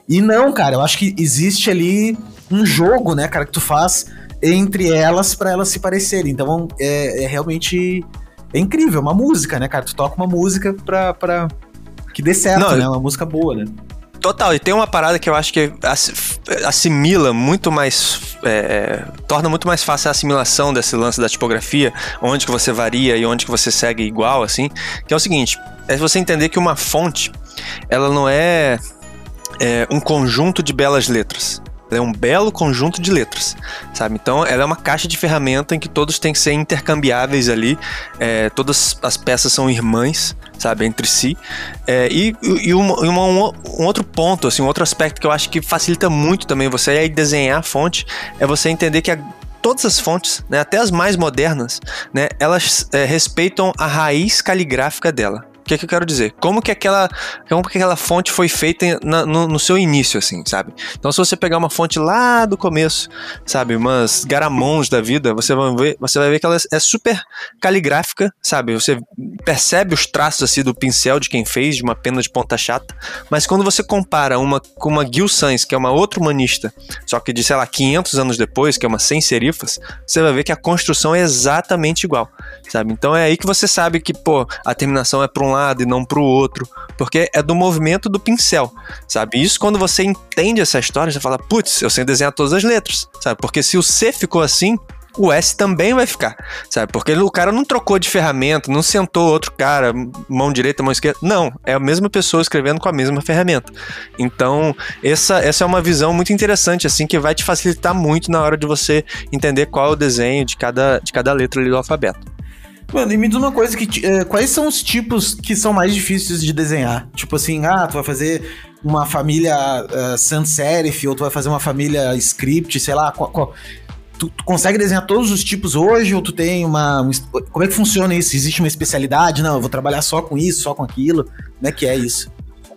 Speaker 2: E não, cara, eu acho que existe ali um jogo, né, cara, que tu faz entre elas para elas se parecerem. Então é, é, realmente é incrível, uma música, né, cara? Tu toca uma música pra, pra que dê certo, não, né? Uma música boa, né?
Speaker 3: Total, e tem uma parada que eu acho que assimila muito mais. É, torna muito mais fácil a assimilação desse lance da tipografia, onde que você varia e onde que você segue igual, assim. Que é o seguinte: é você entender que uma fonte, ela não é, é um conjunto de belas letras. É um belo conjunto de letras, sabe? Então, ela é uma caixa de ferramenta em que todos têm que ser intercambiáveis ali. É, todas as peças são irmãs, sabe? Entre si. É, e e uma, uma, um, outro ponto, assim, um outro aspecto que eu acho que facilita muito também você aí desenhar a fonte é você entender que a, todas as fontes, né, até as mais modernas, né, elas é, respeitam a raiz caligráfica dela que, que eu quero dizer? Como que aquela, como que aquela fonte foi feita na, no, no, seu início, assim, sabe? Então, se você pegar uma fonte lá do começo, sabe, umas garamons da vida, você vai ver, você vai ver que ela é super caligráfica, sabe? Você percebe os traços assim do pincel de quem fez, de uma pena de ponta chata. Mas quando você compara uma com uma Gil Sans, que é uma outra humanista, só que de sei lá 500 anos depois, que é uma sem serifas, você vai ver que a construção é exatamente igual, sabe? Então é aí que você sabe que pô, a terminação é para um lado e não para o outro, porque é do movimento do pincel, sabe? Isso quando você entende essa história, você fala, putz, eu sei desenhar todas as letras, sabe? Porque se o C ficou assim, o S também vai ficar, sabe? Porque o cara não trocou de ferramenta, não sentou outro cara, mão direita, mão esquerda. Não, é a mesma pessoa escrevendo com a mesma ferramenta. Então, essa, essa é uma visão muito interessante, assim, que vai te facilitar muito na hora de você entender qual é o desenho de cada, de cada letra ali do alfabeto.
Speaker 2: Mano, e me diz uma coisa que. Uh, quais são os tipos que são mais difíceis de desenhar? Tipo assim, ah, tu vai fazer uma família uh, sans serif, ou tu vai fazer uma família script, sei lá, qual, qual, Tu, tu, consegue desenhar todos os tipos hoje ou tu tem uma. Um, como é que funciona isso? Existe uma especialidade? Não, eu vou trabalhar só com isso, só com aquilo. Como é que é isso?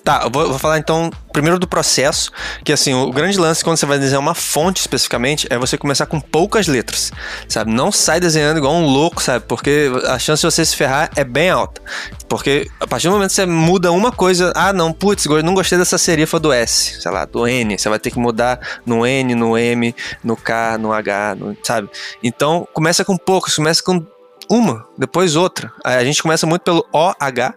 Speaker 3: Tá, eu vou, vou, falar então primeiro do processo, que assim, o grande lance quando você vai desenhar uma fonte especificamente é você começar com poucas letras, sabe? Não sai desenhando igual um louco, sabe? Porque a chance de você se ferrar é bem alta. Porque a partir do momento que você muda uma coisa, ah, não, putz, não gostei dessa serifa do S, sei lá, do N, você vai ter que mudar no N, no M, no K, no H, no, sabe? Então, começa com poucos, começa com uma, depois outra. A gente começa muito pelo OH,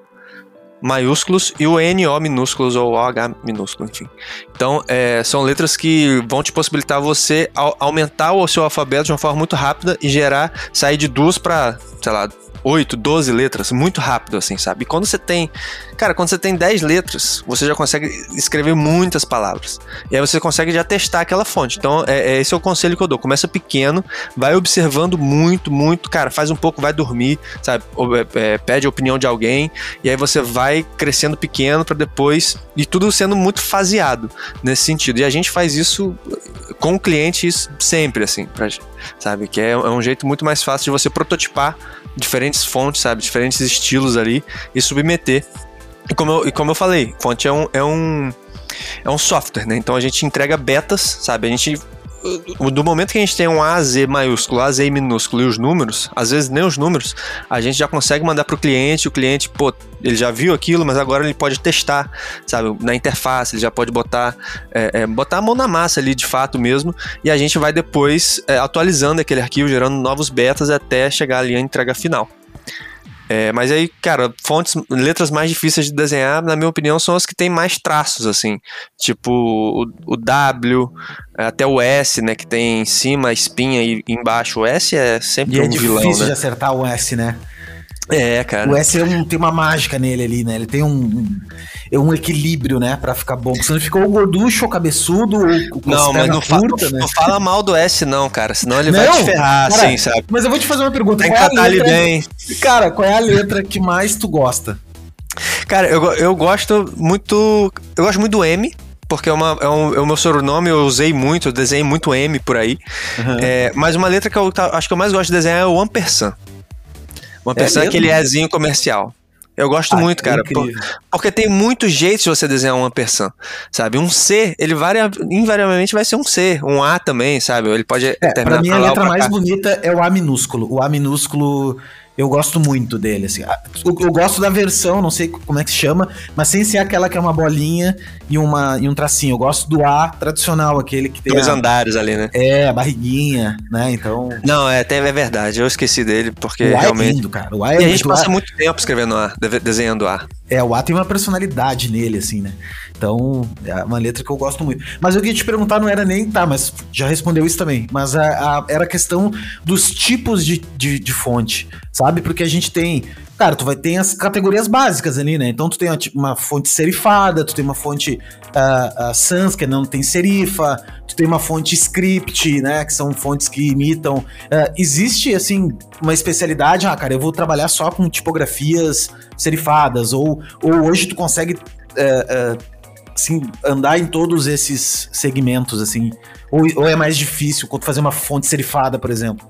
Speaker 3: maiúsculos e o NO minúsculos ou OH minúsculo, enfim. Então, é, são letras que vão te possibilitar você aumentar o seu alfabeto de uma forma muito rápida e gerar, sair de duas para, sei lá, 8, 12 letras, muito rápido, assim, sabe? E quando você tem. Cara, quando você tem 10 letras, você já consegue escrever muitas palavras. E aí você consegue já testar aquela fonte. Então, é, é esse é o conselho que eu dou. Começa pequeno, vai observando muito, muito. Cara, faz um pouco, vai dormir, sabe? É, é, pede a opinião de alguém. E aí você vai crescendo pequeno para depois. E tudo sendo muito faseado nesse sentido. E a gente faz isso com o cliente sempre, assim, pra, sabe? Que é, é um jeito muito mais fácil de você prototipar diferentes fontes, sabe? Diferentes estilos ali e submeter. E como eu, e como eu falei, fonte é um, é um, é um software, né? Então a gente entrega betas, sabe? A gente do momento que a gente tem um AZ maiúsculo, AZ minúsculo e os números, às vezes nem os números, a gente já consegue mandar para o cliente, o cliente, pô, ele já viu aquilo, mas agora ele pode testar, sabe, na interface, ele já pode botar, é, é, botar a mão na massa ali de fato mesmo, e a gente vai depois é, atualizando aquele arquivo, gerando novos betas até chegar ali a entrega final. É, mas aí, cara, fontes, letras mais difíceis de desenhar, na minha opinião, são as que têm mais traços, assim. Tipo o, o W, até o S, né? Que tem em cima a espinha e embaixo o S é sempre
Speaker 2: e
Speaker 3: é
Speaker 2: um vilão. É difícil né? de acertar o S, né?
Speaker 3: É, cara.
Speaker 2: O S é um, tem uma mágica nele ali, né? Ele tem um, um, um equilíbrio, né? Pra ficar bom. Porque senão ele ficou gorducho ou cabeçudo ou
Speaker 3: Não, mas não, curta, fa né? não fala mal do S, não, cara. Senão ele não, vai te ferrar, cara, assim, sabe?
Speaker 2: Mas eu vou te fazer uma pergunta.
Speaker 3: Tem que tratar ele bem.
Speaker 2: Cara, qual é a letra que mais tu gosta?
Speaker 3: Cara, eu, eu gosto muito. Eu gosto muito do M porque é, uma, é, um, é, o meu sobrenome, eu usei muito, eu desenhei muito M por aí. Uhum. É, mas uma letra que eu acho que eu mais gosto de desenhar é o ampersand. Uma é pessoa é aquele Ezinho comercial. Eu gosto ah, muito, cara. Por, porque tem muitos jeitos de você desenhar uma person, sabe? Um C, ele varia, invariavelmente vai ser um C. Um A também, sabe? Ele pode
Speaker 2: é, terminar pra mim, a letra mais bonita é o A minúsculo. O A minúsculo eu gosto muito dele, assim. Eu, eu, gosto da versão, não sei como é que se chama, mas sem ser aquela que é uma bolinha e, uma, e um tracinho. Eu gosto do A tradicional, aquele que tem.
Speaker 3: Dois a, andares ali, né?
Speaker 2: É, a barriguinha, né? Então.
Speaker 3: Não, é, até é verdade. Eu esqueci dele, porque o A realmente. É lindo, cara. O A é e a gente passa muito tempo escrevendo A, desenhando A.
Speaker 2: É, o A tem uma personalidade nele, assim, né? Então, é uma letra que eu gosto muito. Mas eu queria te perguntar, não era nem. Tá, mas já respondeu isso também. Mas a, a era a questão dos tipos de, de, de fonte, sabe? Porque a gente tem cara, tu vai ter as categorias básicas ali, né? Então tu tem uma, tipo, uma fonte serifada, tu tem uma fonte uh, uh, sans, que não tem serifa, tu tem uma fonte script, né? Que são fontes que imitam. Uh, existe, assim, uma especialidade, ah, cara, eu vou trabalhar só com tipografias serifadas, ou, ou hoje tu consegue assim, andar em todos esses segmentos, assim? Ou, ou é mais difícil quando fazer uma fonte serifada, por exemplo?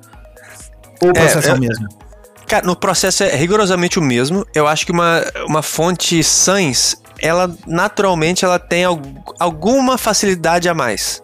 Speaker 2: Ou o processo é, é o mesmo?
Speaker 3: Cara, no processo é rigorosamente o mesmo. Eu acho que uma, uma fonte sans, ela naturalmente ela tem alguma facilidade a mais,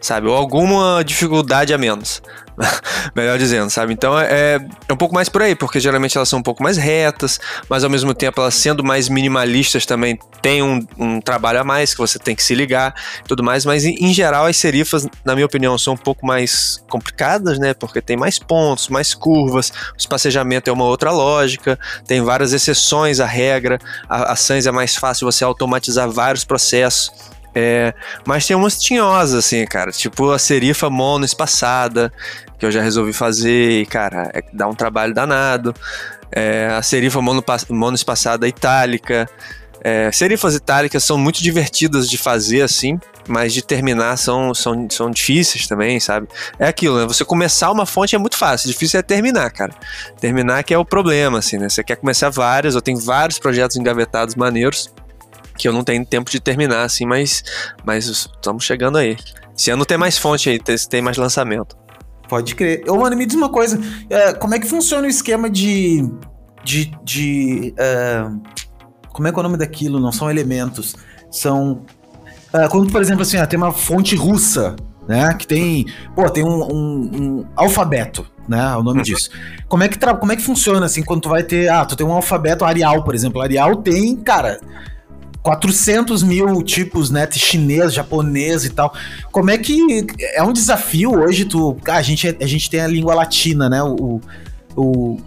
Speaker 3: sabe? Ou alguma dificuldade a menos. melhor dizendo, sabe? Então é, é um pouco mais por aí, porque geralmente elas são um pouco mais retas, mas ao mesmo tempo elas sendo mais minimalistas também tem um, um trabalho a mais que você tem que se ligar tudo mais, mas em, em, geral as serifas, na minha opinião, são um pouco mais complicadas, né? Porque tem mais pontos, mais curvas, o espacejamento é uma outra lógica, tem várias exceções à regra, a, a Sans é mais fácil você automatizar vários processos. É, mas tem umas tinhosas, assim, cara. Tipo a serifa mono espaçada, que eu já resolvi fazer e, cara, é, dá um trabalho danado. É, a serifa mono, mono espaçada itálica. É, serifas itálicas são muito divertidas de fazer, assim, mas de terminar são, são, são difíceis também, sabe? É aquilo, né? Você começar uma fonte é muito fácil, difícil é terminar, cara. Terminar que é o problema, assim, né? Você quer começar vários, eu tenho vários projetos engavetados maneiros, que eu não tenho tempo de terminar, assim, mas, mas estamos chegando aí. Esse ano tem mais fonte aí, tem mais lançamento.
Speaker 2: Pode crer. Ô, mano, me diz uma coisa. É, como é que funciona o esquema de. de. de uh, como é que é o nome daquilo? Não são elementos. São. Uh, quando, por exemplo, assim, ó, tem uma fonte russa, né? Que tem. Pô, tem um, um, um alfabeto, né? O nome uhum. disso. Como é, que tra... como é que funciona, assim, quando tu vai ter. Ah, tu tem um alfabeto Arial, por exemplo. Arial tem, cara 400 mil tipos, né? Chinês, japonês e tal. Como é que. É um desafio hoje tu. Ah, a, gente, a gente tem a língua latina, né? O, o,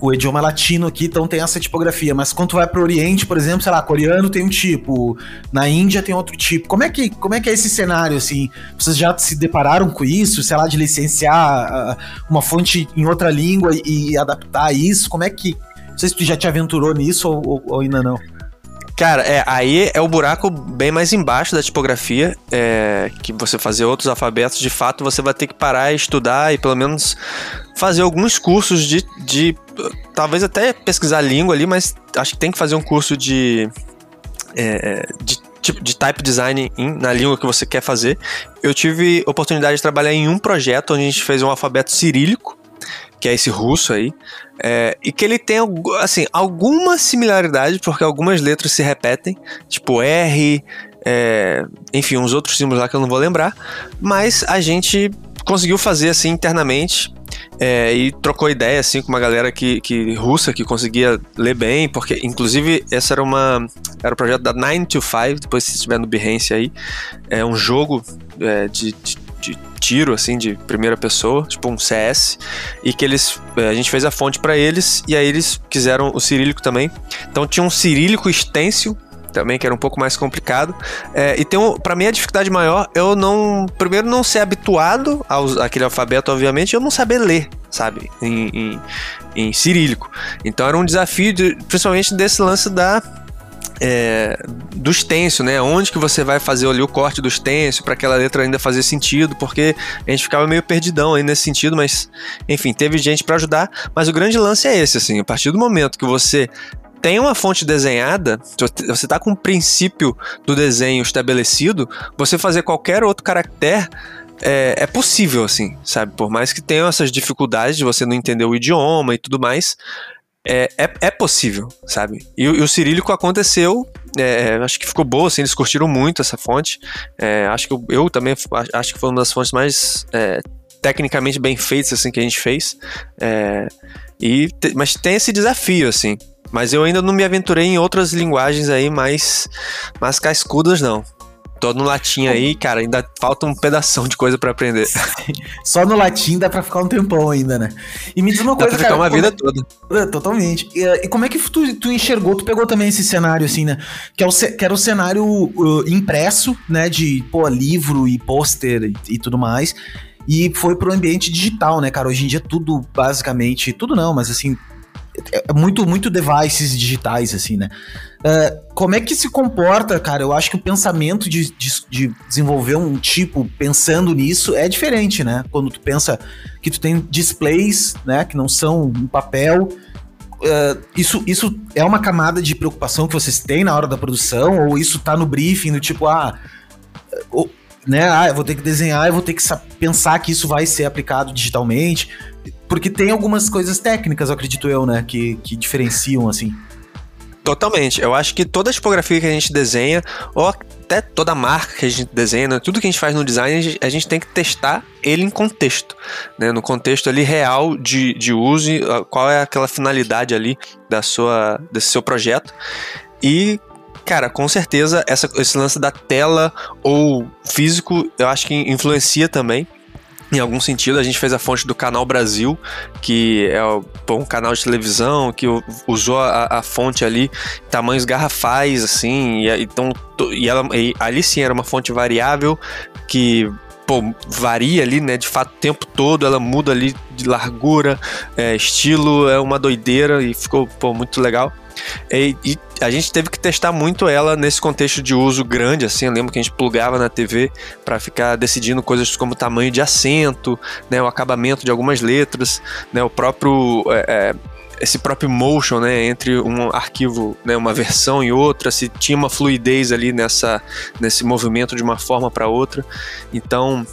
Speaker 2: o idioma latino aqui, então tem essa tipografia. Mas quando tu vai pro Oriente, por exemplo, sei lá, coreano tem um tipo, na Índia tem outro tipo. Como é que, como é, que é esse cenário, assim? Vocês já se depararam com isso? Sei lá, de licenciar uh, uma fonte em outra língua e, e adaptar isso? Como é que. Não sei se tu já te aventurou nisso ou, ou ainda não.
Speaker 3: Cara, é, aí é o buraco bem mais embaixo da tipografia, é, que você fazer outros alfabetos, de fato você vai ter que parar e estudar e pelo menos fazer alguns cursos de, de talvez até pesquisar língua ali, mas acho que tem que fazer um curso de, é, de de type design na língua que você quer fazer. Eu tive oportunidade de trabalhar em um projeto onde a gente fez um alfabeto cirílico, que é esse russo aí, é, e que ele tem assim, alguma similaridade, porque algumas letras se repetem, tipo R, é, enfim, uns outros símbolos lá que eu não vou lembrar, mas a gente conseguiu fazer assim internamente é, e trocou ideia assim com uma galera que, que russa que conseguia ler bem, porque inclusive essa era uma era o projeto da 9 to 5, depois se estiver no Behance aí, é um jogo é, de, de de tiro, assim, de primeira pessoa, tipo um CS, e que eles. É, a gente fez a fonte para eles, e aí eles quiseram o cirílico também. Então tinha um cirílico stencil também, que era um pouco mais complicado. É, e tem um, para mim a dificuldade maior, eu não. Primeiro, não ser habituado ao, àquele alfabeto, obviamente, eu não saber ler, sabe? Em, em, em cirílico. Então era um desafio, de, principalmente desse lance da é, do extenso, né? Onde que você vai fazer ali o corte do extenso para aquela letra ainda fazer sentido, porque a gente ficava meio perdidão aí nesse sentido, mas enfim, teve gente para ajudar, mas o grande lance é esse, assim, a partir do momento que você tem uma fonte desenhada, você está com o princípio do desenho estabelecido, você fazer qualquer outro caractere é, é, possível, assim, sabe? Por mais que tenham essas dificuldades de você não entender o idioma e tudo mais, é, é, é possível, sabe? E, e, o cirílico aconteceu, é, acho que ficou boa, assim, eles curtiram muito essa fonte. É, acho que eu, eu, também acho que foi uma das fontes mais é, tecnicamente bem feitas assim que a gente fez. É, e mas tem esse desafio assim. Mas eu ainda não me aventurei em outras linguagens aí mais mais cascudas não. Tô no latim aí, cara, ainda falta um pedação de coisa para aprender.
Speaker 2: Só no latim dá pra ficar um tempão ainda, né? E me diz uma coisa, dá
Speaker 3: pra ficar uma vida é... toda.
Speaker 2: É, totalmente. E, e, como é que tu, tu enxergou, tu pegou também esse cenário, assim, né? Que, é o, que era o cenário uh, impresso, né? De, pô, livro e pôster e, e tudo mais. E foi pro ambiente digital, né, cara? Hoje em dia tudo, basicamente, tudo não, mas assim, é muito, muito devices digitais, assim, né? Uh, como é que se comporta, cara? Eu acho que o pensamento de, de, de, desenvolver um tipo pensando nisso é diferente, né? Quando tu pensa que tu tem displays, né, que não são um papel. Uh, isso, isso é uma camada de preocupação que vocês têm na hora da produção? Ou isso tá no briefing, do tipo, ah, né? Ah, eu vou ter que desenhar, eu vou ter que pensar que isso vai ser aplicado digitalmente. Porque tem algumas coisas técnicas, acredito eu, né? Que, que diferenciam, assim.
Speaker 3: Totalmente. Eu acho que toda a tipografia que a gente desenha, ou até toda marca que a gente desenha, né, tudo que a gente faz no design, a gente tem que testar ele em contexto, né, no contexto ali real de, de uso, qual é aquela finalidade ali da sua, desse seu projeto. E Cara, com certeza essa, esse lance da tela ou físico, eu acho que influencia também em algum sentido, a gente fez a fonte do Canal Brasil, que é um canal de televisão que usou a, a fonte ali, tamanhos garrafais, assim, e, então, e, ela, e ali sim era uma fonte variável que pô, varia ali, né? De fato, o tempo todo ela muda ali de largura, é, estilo, é uma doideira e ficou pô, muito legal. E, e, a gente teve que testar muito ela nesse contexto de uso grande, assim. Eu lembro que a gente plugava na TV para ficar decidindo coisas como tamanho de assento, né, o acabamento de algumas letras, né, o próprio. É, é, esse próprio motion, né, entre um arquivo, né, uma versão e outra, se tinha uma fluidez ali nessa, nesse movimento de uma forma para outra. Então,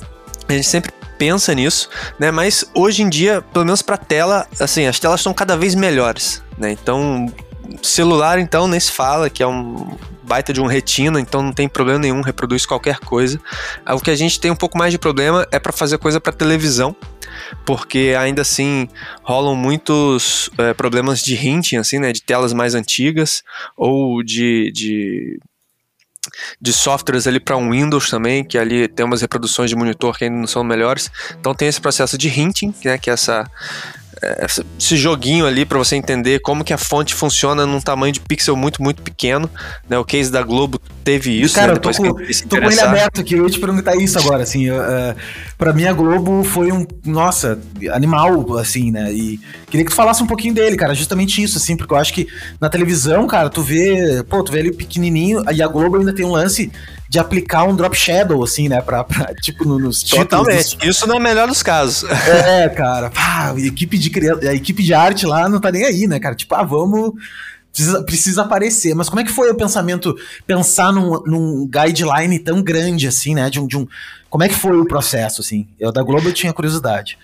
Speaker 3: a gente sempre pensa nisso, né? Mas hoje em dia, pelo menos para tela, assim, as telas estão cada vez melhores, né? Então, celular, então, nem se fala, que é um baita de um retina, então não tem problema nenhum, reproduz qualquer coisa. O que a gente tem um pouco mais de problema é para fazer coisa para televisão, porque ainda assim rolam muitos é, problemas de hinting, assim, né, de telas mais antigas, ou de, de de softwares ali para um Windows também, que ali tem umas reproduções de monitor que ainda não são melhores. Então tem esse processo de hinting, né, que é essa esse joguinho ali para você entender como que a fonte funciona num tamanho de pixel muito, muito pequeno. Né? O case da Globo teve isso.
Speaker 2: Cara, né? eu tô, com, tô com ele aberto aqui, eu ia te perguntar isso agora, assim, uh, pra mim a Globo foi um, nossa, animal, assim, né, e queria que tu falasse um pouquinho dele, cara, justamente isso, assim, porque eu acho que na televisão, cara, tu vê, pô, tu vê ele pequenininho, e a Globo ainda tem um lance de aplicar um drop shadow, assim, né? Pra, pra tipo, no, nos
Speaker 3: títulos. Totalmente. Dos... Isso não é o melhor dos casos.
Speaker 2: É, cara. Pá, a equipe de, a equipe de arte lá não tá nem aí, né, cara? Tipo, ah, vamos. Precisa, precisa aparecer. Mas como é que foi o pensamento, pensar num, num guideline tão grande, assim, né? De um, de um, como é que foi o processo, assim? Eu da Globo eu tinha curiosidade.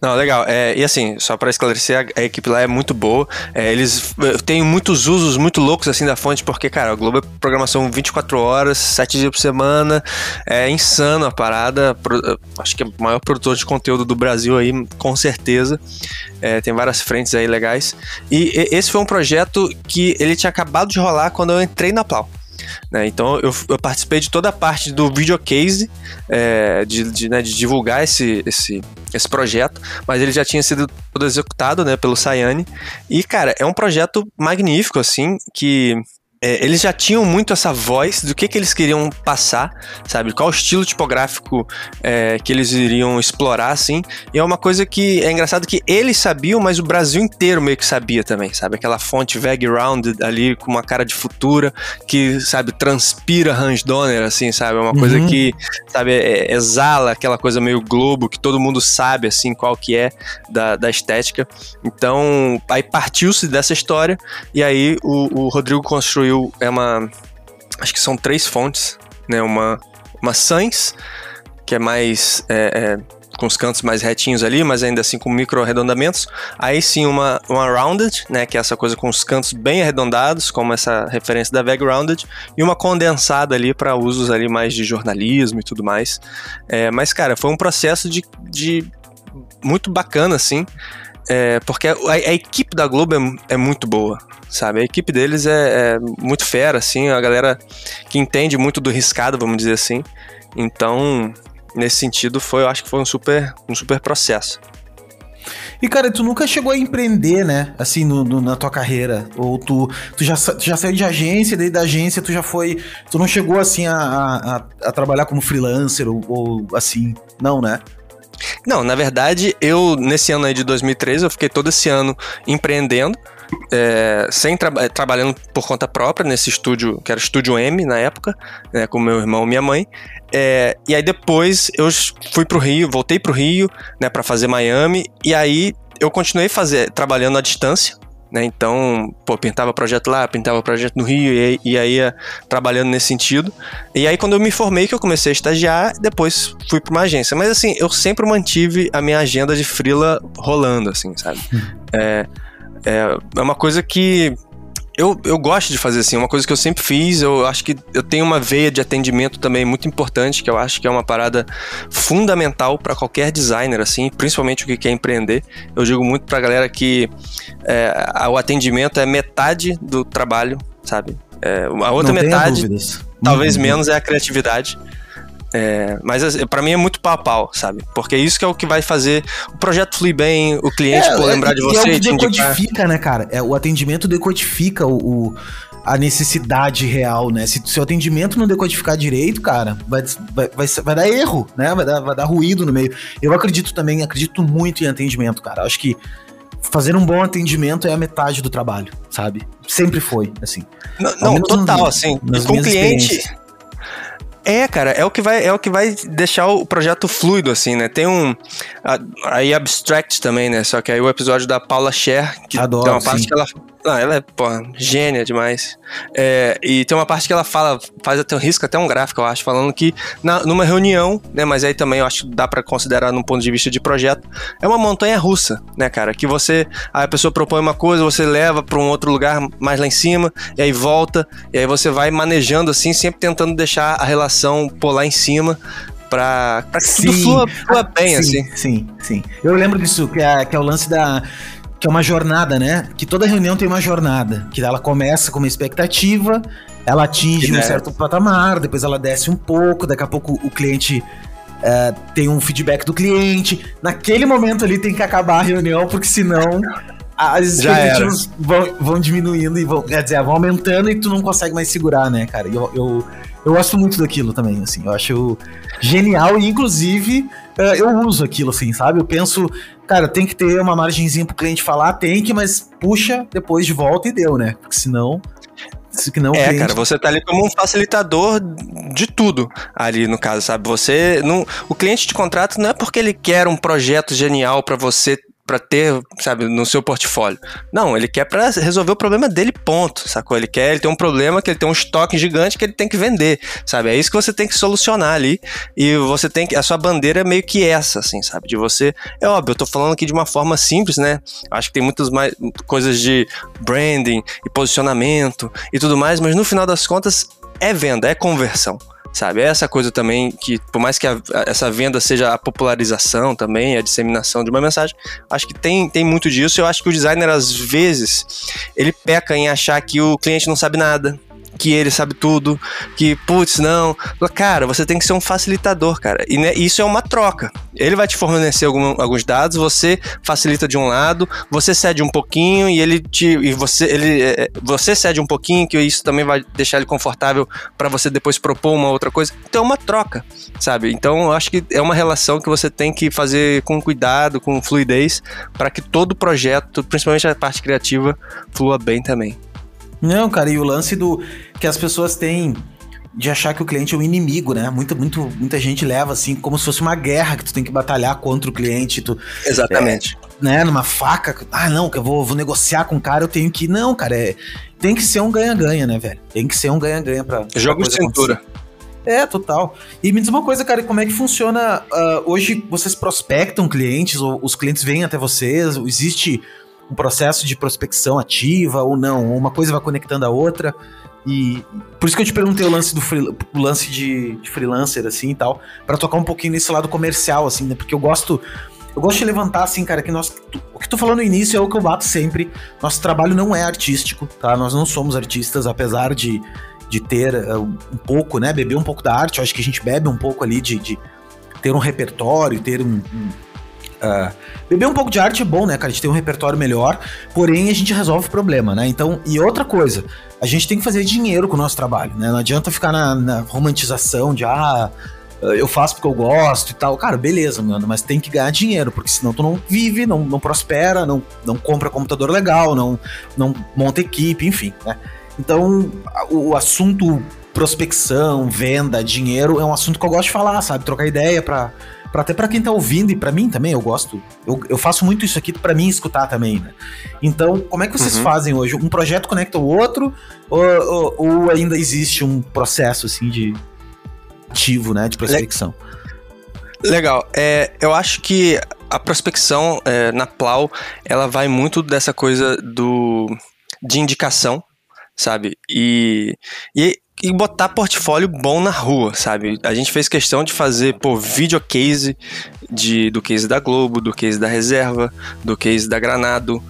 Speaker 3: Não, legal. É, e assim, só para esclarecer, a, a, equipe lá é muito boa. É, eles eh, têm muitos usos muito loucos assim da fonte, porque, cara, a Globo é programação 24 horas, 7 dias por semana. É insano a parada. Pro, eh, acho que é o maior produtor de conteúdo do Brasil aí, com certeza. É, tem várias frentes aí legais. E, e esse foi um projeto que ele tinha acabado de rolar quando eu entrei na Plau. Né? Então eu, eu, participei de toda a parte do videocase, é, de, de, né, de, divulgar esse, esse, esse projeto, mas ele já tinha sido todo executado né, pelo Sayane. E, cara, é um projeto magnífico, assim, que é, eles já tinham muito essa voz do que, que eles queriam passar, sabe? Qual o estilo tipográfico é, que eles iriam explorar, assim. E é uma coisa que é engraçado que eles sabiam, mas o Brasil inteiro meio que sabia também, sabe? Aquela fonte vague rounded ali com uma cara de futura que, sabe, transpira Hans Donner, assim, sabe? É uma coisa uhum. que, sabe, é, exala aquela coisa meio globo que todo mundo sabe, assim, qual que é da, da estética. Então, aí partiu-se dessa história e aí o, o Rodrigo construiu construiu é uma acho que são três fontes, né? Uma uma Sans que é mais é, é, com os cantos mais retinhos ali, mas ainda assim com micro arredondamentos. Aí sim uma, uma rounded, né, que é essa coisa com os cantos bem arredondados, como essa referência da VEG rounded, e uma condensada ali para usos ali mais de jornalismo e tudo mais. É, mas cara, foi um processo de, de muito bacana assim. É, porque a, a, equipe da Globo é, é, muito boa, sabe? A equipe deles é, é, muito fera, assim, a galera que entende muito do riscado, vamos dizer assim. Então, nesse sentido, foi, eu acho que foi um super, um super processo.
Speaker 2: E, cara, tu nunca chegou a empreender, né? Assim, no, no, na tua carreira. Ou tu, tu, já, tu já saiu de agência, daí da agência tu já foi. Tu não chegou, assim, a, a, a trabalhar como freelancer ou, ou, assim. Não, né?
Speaker 3: Não, na verdade, eu, nesse ano aí de 2013, eu fiquei todo esse ano empreendendo. É, sem tra trabalhando por conta própria nesse estúdio, que era o Estúdio M na época, né, com meu irmão e minha mãe. É, e aí depois eu fui pro Rio, voltei pro Rio, né, para fazer Miami, e aí eu continuei fazer, trabalhando à distância, né, então, pô, pintava projeto lá, pintava projeto no Rio, e, e aí ia trabalhando nesse sentido. E aí quando eu me formei que eu comecei a estagiar, depois fui para uma agência. Mas assim, eu sempre mantive a minha agenda de frila rolando, assim, sabe? Hum. É, é, é uma coisa que eu, eu gosto de fazer assim, uma coisa que eu sempre fiz, eu acho que eu tenho uma veia de atendimento também muito importante, que eu acho que é uma parada fundamental para qualquer designer, assim, principalmente o que quer empreender. Eu digo muito pra galera que é, o atendimento é metade do trabalho, sabe? É, a outra Não metade, talvez menos, é a criatividade. É, mas assim, para mim é muito pau a pau, sabe? Porque isso que é o que vai fazer o projeto fluir bem, o cliente é, lembrar de você.
Speaker 2: É o que decodifica, né, cara? É, o atendimento decodifica o, o, a necessidade real, né? Se o atendimento não decodificar direito, cara, vai, vai, vai, vai, dar erro, né? Vai dar, vai dar ruído no meio. Eu acredito também, acredito muito em atendimento, cara. Acho que fazer um bom atendimento é a metade do trabalho, sabe? Sempre foi, assim.
Speaker 3: Não, não total, assim. E com o cliente é, cara, é o que vai, é o que vai deixar o projeto fluido, assim, né? Tem um. Aí Abstract também, né? Só que aí o episódio da Paula Scher, que Adoro, tem uma parte sim. que ela não, ela é, pô, gênia demais. É, e tem uma parte que ela fala, faz até um risco, até um gráfico, eu acho, falando que na, numa reunião, né, mas aí também eu acho que dá para considerar num ponto de vista de projeto, é uma montanha russa, né, cara? Que você, a pessoa propõe uma coisa, você leva para um outro lugar mais lá em cima, e aí volta, e aí você vai manejando assim, sempre tentando deixar a relação por lá em cima, pra, pra que sim. tudo flua, flua bem,
Speaker 2: sim,
Speaker 3: assim.
Speaker 2: Sim, sim. Eu lembro disso, que é, que é o lance da que é uma jornada, né? Que toda reunião tem uma jornada, que ela começa com uma expectativa, ela atinge um certo patamar, depois ela desce um pouco, daqui a pouco o cliente é, tem um feedback do cliente. Naquele momento ali tem que acabar a reunião, porque senão as expectativas vão, vão diminuindo e vão, quer dizer, vão aumentando e tu não consegue mais segurar, né, cara? Eu, eu, eu gosto muito daquilo também, assim, eu acho genial e inclusive é, eu uso aquilo, assim, sabe? Eu penso, cara, tem que ter uma margenzinha pro cliente falar, tem que, mas puxa depois de volta e deu, né? Porque senão.
Speaker 3: Que não, é, cliente... cara, você tá ali como um facilitador de tudo ali no caso, sabe? Você não, o cliente de contrato não é porque ele quer um projeto genial para você para ter, sabe, no seu portfólio. Não, ele quer para resolver o problema dele, ponto, sacou? Ele quer, ele tem um problema que ele tem um estoque gigante que ele tem que vender, sabe? É isso que você tem que solucionar ali e você tem que, a sua bandeira é meio que essa, assim, sabe? De você, é óbvio, eu tô falando aqui de uma forma simples, né? Acho que tem muitas mais coisas de branding e posicionamento e tudo mais, mas no final das contas é venda, é conversão sabe? É essa coisa também que, por mais que a, essa venda seja a popularização também, a disseminação de uma mensagem, acho que tem, tem muito disso. Eu acho que o designer, às vezes, ele peca em achar que o cliente não sabe nada, que ele sabe tudo, que, putz, não. Cara, você tem que ser um facilitador, cara. E né, isso é uma troca. Ele vai te fornecer algum, alguns dados, você facilita de um lado, você cede um pouquinho e ele te. E você, ele, é, você cede um pouquinho, que isso também vai deixar ele confortável para você depois propor uma outra coisa. Então é uma troca, sabe? Então eu acho que é uma relação que você tem que fazer com cuidado, com fluidez, para que todo o projeto, principalmente a parte criativa, flua bem também.
Speaker 2: Não, cara, e o lance do que as pessoas têm de achar que o cliente é um inimigo, né? Muita, muito, muita gente leva assim como se fosse uma guerra que tu tem que batalhar contra o cliente. Tu,
Speaker 3: Exatamente.
Speaker 2: É, né? Numa faca. Ah, não, que eu vou, vou negociar com o cara, eu tenho que. Não, cara, é, tem que ser um ganha-ganha, né, velho? Tem que ser um ganha-ganha pra.
Speaker 3: Jogo de cintura.
Speaker 2: Acontecer. É, total. E me diz uma coisa, cara, como é que funciona? Uh, hoje vocês prospectam clientes, ou os clientes vêm até vocês? Existe um processo de prospecção ativa ou não? Uma coisa vai conectando a outra? E por isso que eu te perguntei o lance do free, o lance de, de, freelancer, assim e tal, para tocar um pouquinho nesse lado comercial, assim, né? Porque eu gosto. Eu gosto de levantar, assim, cara, que nós. O que tu falou no início é o que eu bato sempre. Nosso trabalho não é artístico, tá? Nós não somos artistas, apesar de, de ter uh, um pouco, né? Beber um pouco da arte. Eu acho que a gente bebe um pouco ali de, de ter um repertório, ter um, um Uh, beber um pouco de arte é bom, né, cara? A gente tem um repertório melhor, porém a gente resolve o problema, né? Então, e outra coisa, a gente tem que fazer dinheiro com o nosso trabalho, né? Não adianta ficar na, na romantização de, ah, eu faço porque eu gosto e tal. Cara, beleza, mano, mas tem que ganhar dinheiro, porque senão tu não vive, não, não prospera, não, não compra computador legal, não, não monta equipe, enfim, né? Então, o, assunto prospecção, venda, dinheiro é um assunto que eu gosto de falar, sabe? Trocar ideia para Pra, até para quem tá ouvindo e para mim também, eu gosto. Eu, eu faço muito isso aqui para mim escutar também, né? Então, como é que vocês uhum. fazem hoje? Um projeto conecta o outro ou, ou, ou, ainda existe um processo assim de ativo, né, de prospecção?
Speaker 3: Legal. É, eu acho que a prospecção é, na Plau, ela vai muito dessa coisa do de indicação, sabe? E, e e botar portfólio bom na rua, sabe? A gente fez questão de fazer, pô, videocase de, do case da Globo, do case da Reserva, do case da Granado,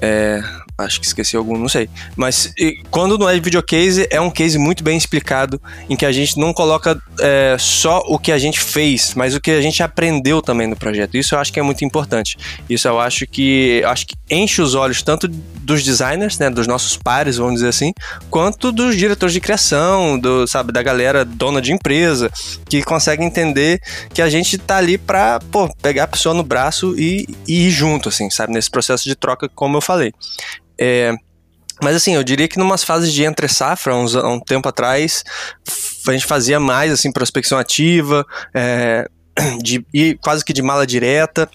Speaker 3: é, acho que esqueci algum, não sei. Mas e, quando não é videocase, é um case muito bem explicado, em que a gente não coloca é, só o que a gente fez, mas o que a gente aprendeu também no projeto. Isso eu acho que é muito importante. Isso eu acho que acho que enche os olhos tanto dos designers, né, dos nossos pares, vamos dizer assim, quanto dos diretores de criação, do, sabe, da galera dona de empresa, que consegue entender que a gente tá ali pra, pô, pegar a pessoa no braço e, e ir junto, assim, sabe, nesse processo de troca, como eu falei. É, mas assim, eu diria que numas fases de entre safra, uns, um tempo atrás, a gente fazia mais assim prospecção ativa, é, de ir quase que de mala direta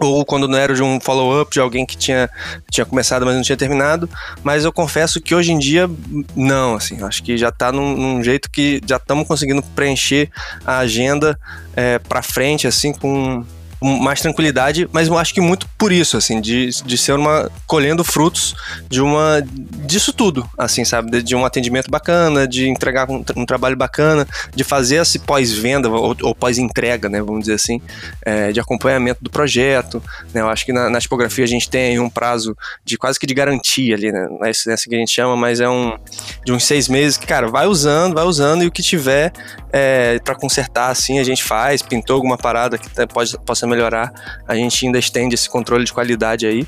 Speaker 3: ou quando não era de um follow-up de alguém que tinha, tinha começado, mas não tinha terminado. Mas eu confesso que hoje em dia, não, assim, acho que já está num, num, jeito que já estamos conseguindo preencher a agenda é, para frente, assim, com mais tranquilidade, mas eu acho que muito por isso, assim, de, de ser uma. colhendo frutos de uma. disso tudo, assim, sabe? De, de um atendimento bacana, de entregar um, um, trabalho bacana, de fazer esse pós-venda ou, ou pós-entrega, né? Vamos dizer assim, é, de acompanhamento do projeto. Né? Eu acho que na, na, tipografia a gente tem um prazo de quase que de garantia ali, né? É essa que a gente chama, mas é um. de uns seis meses que, cara, vai usando, vai usando e o que tiver é, para consertar, assim, a gente faz. Pintou alguma parada que pode, possa melhorar, a gente ainda estende esse controle de qualidade aí.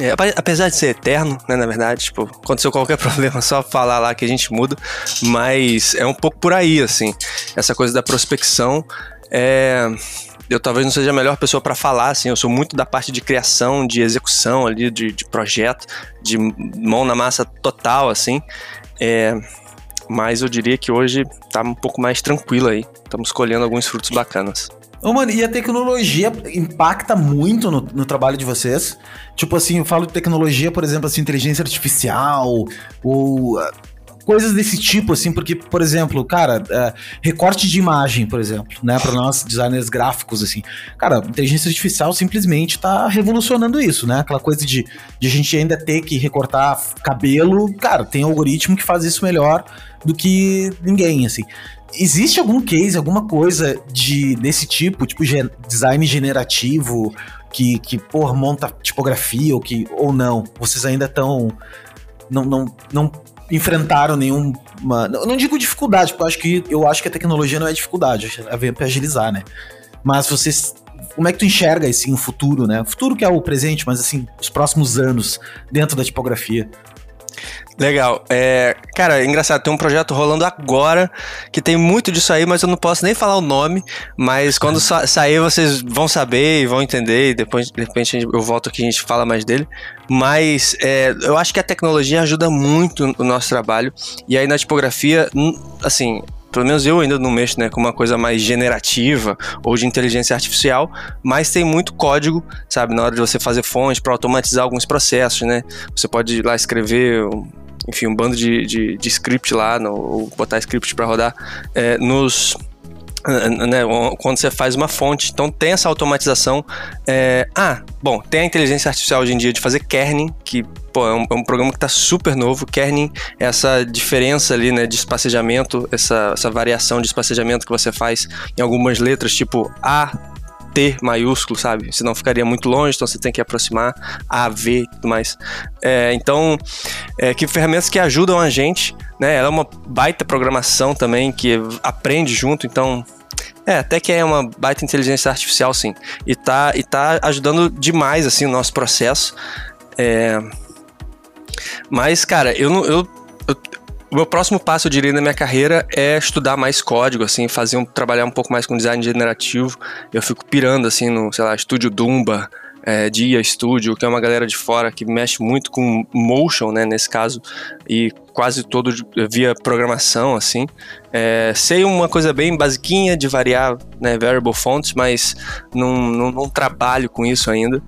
Speaker 3: É, apesar de ser eterno, né, na verdade, tipo, aconteceu qualquer problema, só falar lá que a gente muda, mas é um pouco por aí, assim, essa coisa da prospecção, é, eu talvez não seja a melhor pessoa para falar, assim, eu sou muito da parte de criação, de execução ali, de, de projeto, de mão na massa total, assim, é, mas eu diria que hoje tá um pouco mais tranquilo aí, estamos colhendo alguns frutos bacanas.
Speaker 2: Ô, mano, e a tecnologia impacta muito no, no, trabalho de vocês? Tipo assim, eu falo de tecnologia, por exemplo, assim, inteligência artificial, ou uh, coisas desse tipo, assim, porque, por exemplo, cara, uh, recorte de imagem, por exemplo, né, para nós designers gráficos, assim, cara, inteligência artificial simplesmente tá revolucionando isso, né? Aquela coisa de, de a gente ainda ter que recortar cabelo, cara, tem algoritmo que faz isso melhor do que ninguém, assim. Existe algum case, alguma coisa de desse tipo, tipo design generativo, que, que por monta tipografia ou, que, ou não? Vocês ainda estão. Não, não, não enfrentaram nenhuma. Eu não digo dificuldade, porque eu acho que, eu acho que a tecnologia não é dificuldade, é ver para agilizar, né? Mas vocês. Como é que tu enxerga assim, o futuro, né? O futuro que é o presente, mas assim, os próximos anos dentro da tipografia.
Speaker 3: Legal. É, cara, é engraçado, tem um projeto rolando agora que tem muito disso aí, mas eu não posso nem falar o nome. Mas quando sa sair, vocês vão saber e vão entender. E depois, de repente, eu volto aqui e a gente fala mais dele. Mas é, eu acho que a tecnologia ajuda muito o nosso trabalho. E aí na tipografia, assim, pelo menos eu ainda não mexo né, com uma coisa mais generativa ou de inteligência artificial, mas tem muito código, sabe, na hora de você fazer fonte para automatizar alguns processos, né? Você pode ir lá escrever enfim, um bando de, de, de script lá, no, ou botar script para rodar, é, nos né, quando você faz uma fonte. Então tem essa automatização. É... Ah, bom, tem a inteligência artificial hoje em dia de fazer kerning, que pô, é, um, é um programa que está super novo. Kerning é essa diferença ali né, de espacejamento, essa, essa variação de espacejamento que você faz em algumas letras, tipo A, T maiúsculo, sabe? Senão ficaria muito longe, então você tem que aproximar A, V e tudo mais. É, então, é, que ferramentas que ajudam a gente, né? Ela é uma baita programação também que aprende junto, então é, até que é uma baita inteligência artificial, sim. E tá, e tá ajudando demais, assim, o nosso processo. É... Mas, cara, eu não. Eu, eu, o meu próximo passo, eu diria, na minha carreira é estudar mais código, assim, fazer um, trabalhar um pouco mais com design generativo. Eu fico pirando, assim, no, sei lá, estúdio Dumba, é, Dia Studio, que é uma galera de fora que mexe muito com motion, né, nesse caso, e quase todo via programação, assim. É, sei uma coisa bem basiquinha de variar né, variable fonts, mas não, não, não trabalho com isso ainda.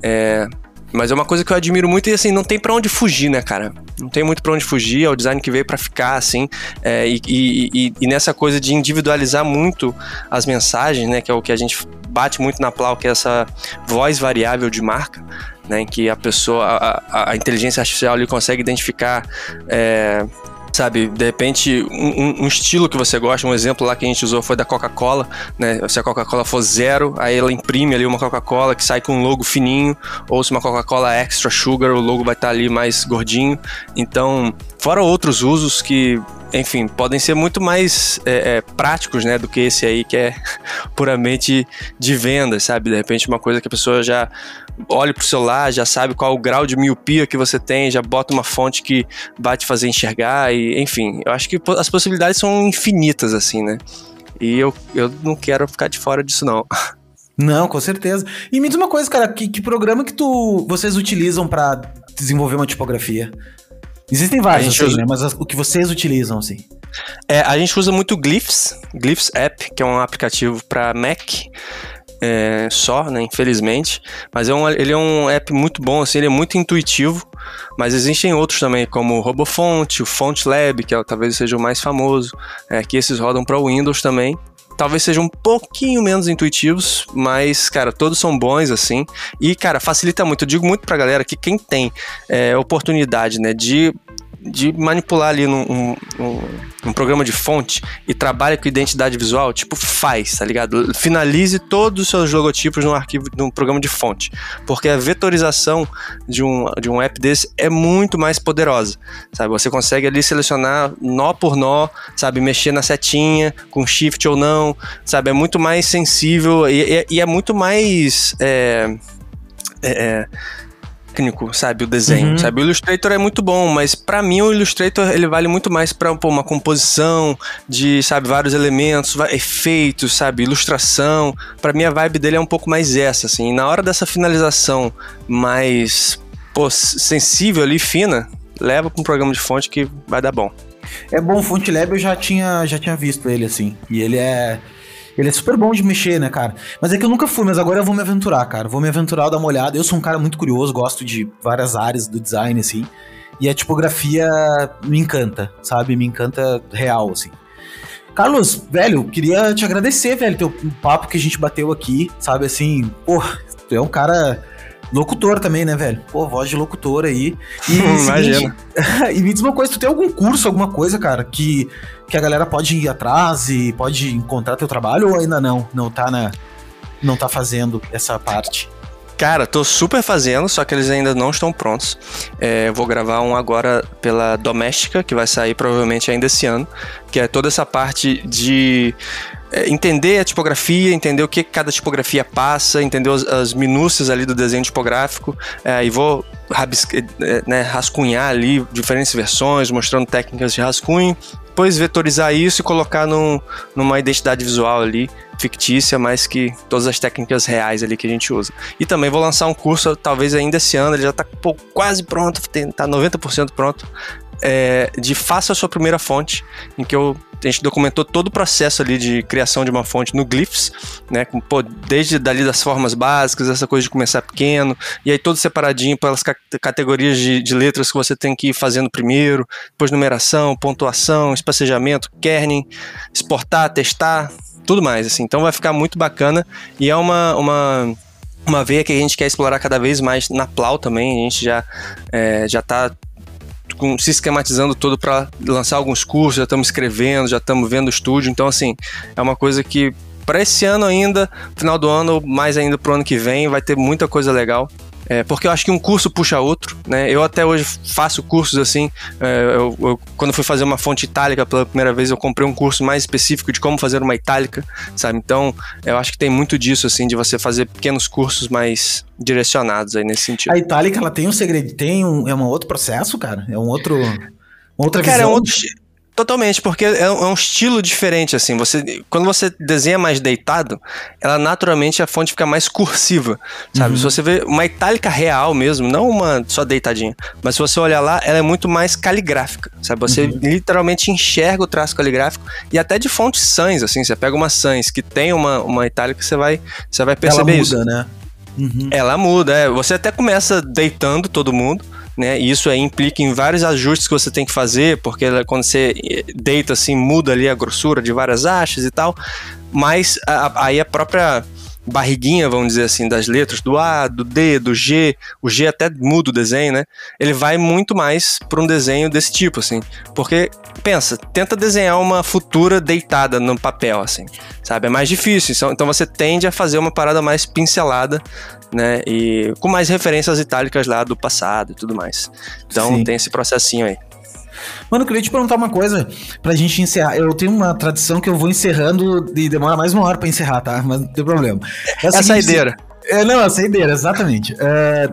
Speaker 3: É, mas é uma coisa que eu admiro muito e assim, não tem para onde fugir, né, cara? Não tem muito para onde fugir, é o design que veio para ficar, assim. É, e, e, e, nessa coisa de individualizar muito as mensagens, né, que é o que a gente bate muito na Plau, que é essa voz variável de marca, né, em que a pessoa, a, a inteligência artificial ali consegue identificar. É, sabe, de repente um, um, estilo que você gosta, um exemplo lá que a gente usou foi da Coca-Cola, né? Se a Coca-Cola for zero, aí ela imprime ali uma Coca-Cola que sai com um logo fininho, ou se uma Coca-Cola extra sugar, o logo vai estar ali mais gordinho. Então, fora outros usos que enfim, podem ser muito mais é, é, práticos, né, do que esse aí que é puramente de venda, sabe? De repente uma coisa que a pessoa já olha pro celular, já sabe qual o grau de miopia que você tem, já bota uma fonte que vai te fazer enxergar e, enfim, eu acho que as possibilidades são infinitas, assim, né? E eu, eu não quero ficar de fora disso, não.
Speaker 2: Não, com certeza. E me diz uma coisa, cara, que, que programa que tu, vocês utilizam para desenvolver uma tipografia? Existem vários, assim, usa... né? Mas o que vocês utilizam, assim?
Speaker 3: É, a gente usa muito Glyphs, Glyphs App, que é um aplicativo para Mac. É, só, né, infelizmente, mas é um, ele é um app muito bom, assim, ele é muito intuitivo, mas existem outros também, como o RoboFont, o FontLab, que é, talvez seja o mais famoso, é, que esses rodam para o Windows também, talvez sejam um pouquinho menos intuitivos, mas, cara, todos são bons, assim. E, cara, facilita muito. Eu digo muito pra galera que quem tem é, oportunidade, né, de de manipular ali num, num, programa de fonte e trabalha com identidade visual, tipo, faz, tá ligado? Finalize todos os seus logotipos num arquivo, num programa de fonte. Porque a vetorização de um, de um app desse é muito mais poderosa, sabe? Você consegue ali selecionar nó por nó, sabe? Mexer na setinha, com shift ou não, sabe? É muito mais sensível e, e, e é muito mais. É, é, é técnico, sabe, o desenho, uhum. sabe? O Illustrator é muito bom, mas para mim o Illustrator ele vale muito mais para uma composição de, sabe, vários elementos, efeitos, sabe, ilustração. Para mim a vibe dele é um pouco mais essa, assim. E na hora dessa finalização mais pô, sensível ali, fina, leva para um programa de fonte que vai dar bom.
Speaker 2: É bom, o Fonte Lab eu já tinha, já tinha visto ele assim. E ele é ele é super bom de mexer, né, cara? Mas é que eu nunca fui, mas agora eu vou me aventurar, cara. Vou me aventurar, dar uma olhada. Eu sou um cara muito curioso, gosto de várias áreas do design, assim. E a tipografia me encanta, sabe? Me encanta real, assim. Carlos, velho, queria te agradecer, velho, teu papo que a gente bateu aqui, sabe? Assim, pô, tu é um cara Locutor também, né, velho? Pô, voz de locutor aí.
Speaker 3: E, Imagina.
Speaker 2: e me diz uma coisa, tu tem algum curso, alguma coisa, cara, que, que a galera pode ir atrás e pode encontrar teu trabalho ou ainda não? Não tá na. Não tá fazendo essa parte?
Speaker 3: Cara, tô super fazendo, só que eles ainda não estão prontos. É, vou gravar um agora pela Doméstica, que vai sair provavelmente ainda esse ano, que é toda essa parte de é, entender a tipografia, entender o que cada tipografia passa, entender as, as minúcias ali do desenho tipográfico, é, e vou é, né, rascunhar ali diferentes versões, mostrando técnicas de rascunho, depois vetorizar isso e colocar num, numa identidade visual ali, fictícia, mas que todas as técnicas reais ali que a gente usa. E também vou lançar um curso, talvez ainda esse ano, ele já está quase pronto, está 90% pronto, é, de faça a sua primeira fonte, em que eu a gente documentou todo o processo ali de criação de uma fonte no Glyphs, né? Com, pô, desde dali das formas básicas, essa coisa de começar pequeno, e aí todo separadinho pelas categorias de, de letras que você tem que ir fazendo primeiro, depois numeração, pontuação, espacejamento, kerning, exportar, testar, tudo mais, assim. Então vai ficar muito bacana e é uma, uma, uma veia que a gente quer explorar cada vez mais na Plau também. A gente já, é, já tá com, se esquematizando todo para lançar alguns cursos, já estamos escrevendo, já estamos vendo o estúdio. Então, assim, é uma coisa que para esse ano ainda, final do ano, mais ainda pro ano que vem, vai ter muita coisa legal. É, porque eu acho que um curso puxa outro, né? Eu até hoje faço cursos assim. É, eu, eu, quando fui fazer uma fonte itálica pela primeira vez, eu comprei um curso mais específico de como fazer uma itálica, sabe? Então, eu acho que tem muito disso, assim, de você fazer pequenos cursos mais direcionados aí nesse sentido.
Speaker 2: A itálica, ela tem um segredo, tem um, é um outro processo, cara? É um outro. Outra
Speaker 3: cara,
Speaker 2: visão.
Speaker 3: É um outro, Totalmente, porque é um, é um, estilo diferente, assim. Você, quando você desenha mais deitado, ela naturalmente a fonte fica mais cursiva, sabe? Uhum. Se você vê uma itálica real mesmo, não uma só deitadinha, mas se você olhar lá, ela é muito mais caligráfica, sabe? Você uhum. literalmente enxerga o traço caligráfico e até de fontes sans, assim. Você pega uma sans que tem uma, uma itálica, você vai, você vai perceber ela muda, isso. né? Uhum. Ela muda, é. Você até começa deitando todo mundo né? E isso aí implica em vários ajustes que você tem que fazer, porque quando você deita assim, muda ali a grossura de várias hastes e tal. Mas a, aí a própria barriguinha, vamos dizer assim, das letras, do A, do D, do G, o G até muda o desenho, né? Ele vai muito mais para um desenho desse tipo, assim. Porque, pensa, tenta desenhar uma futura deitada no papel, assim, sabe? É mais difícil, então, então você tende a fazer uma parada mais pincelada, né? E com mais referências itálicas lá do passado e tudo mais. Então Sim. tem esse processinho aí.
Speaker 2: Mano, eu queria te perguntar uma coisa pra gente encerrar. Eu tenho uma tradição que eu vou encerrando e demora mais uma hora pra encerrar, tá? Mas não tem problema.
Speaker 3: É, a, é a saideira.
Speaker 2: É, não, a saideira, exatamente. É,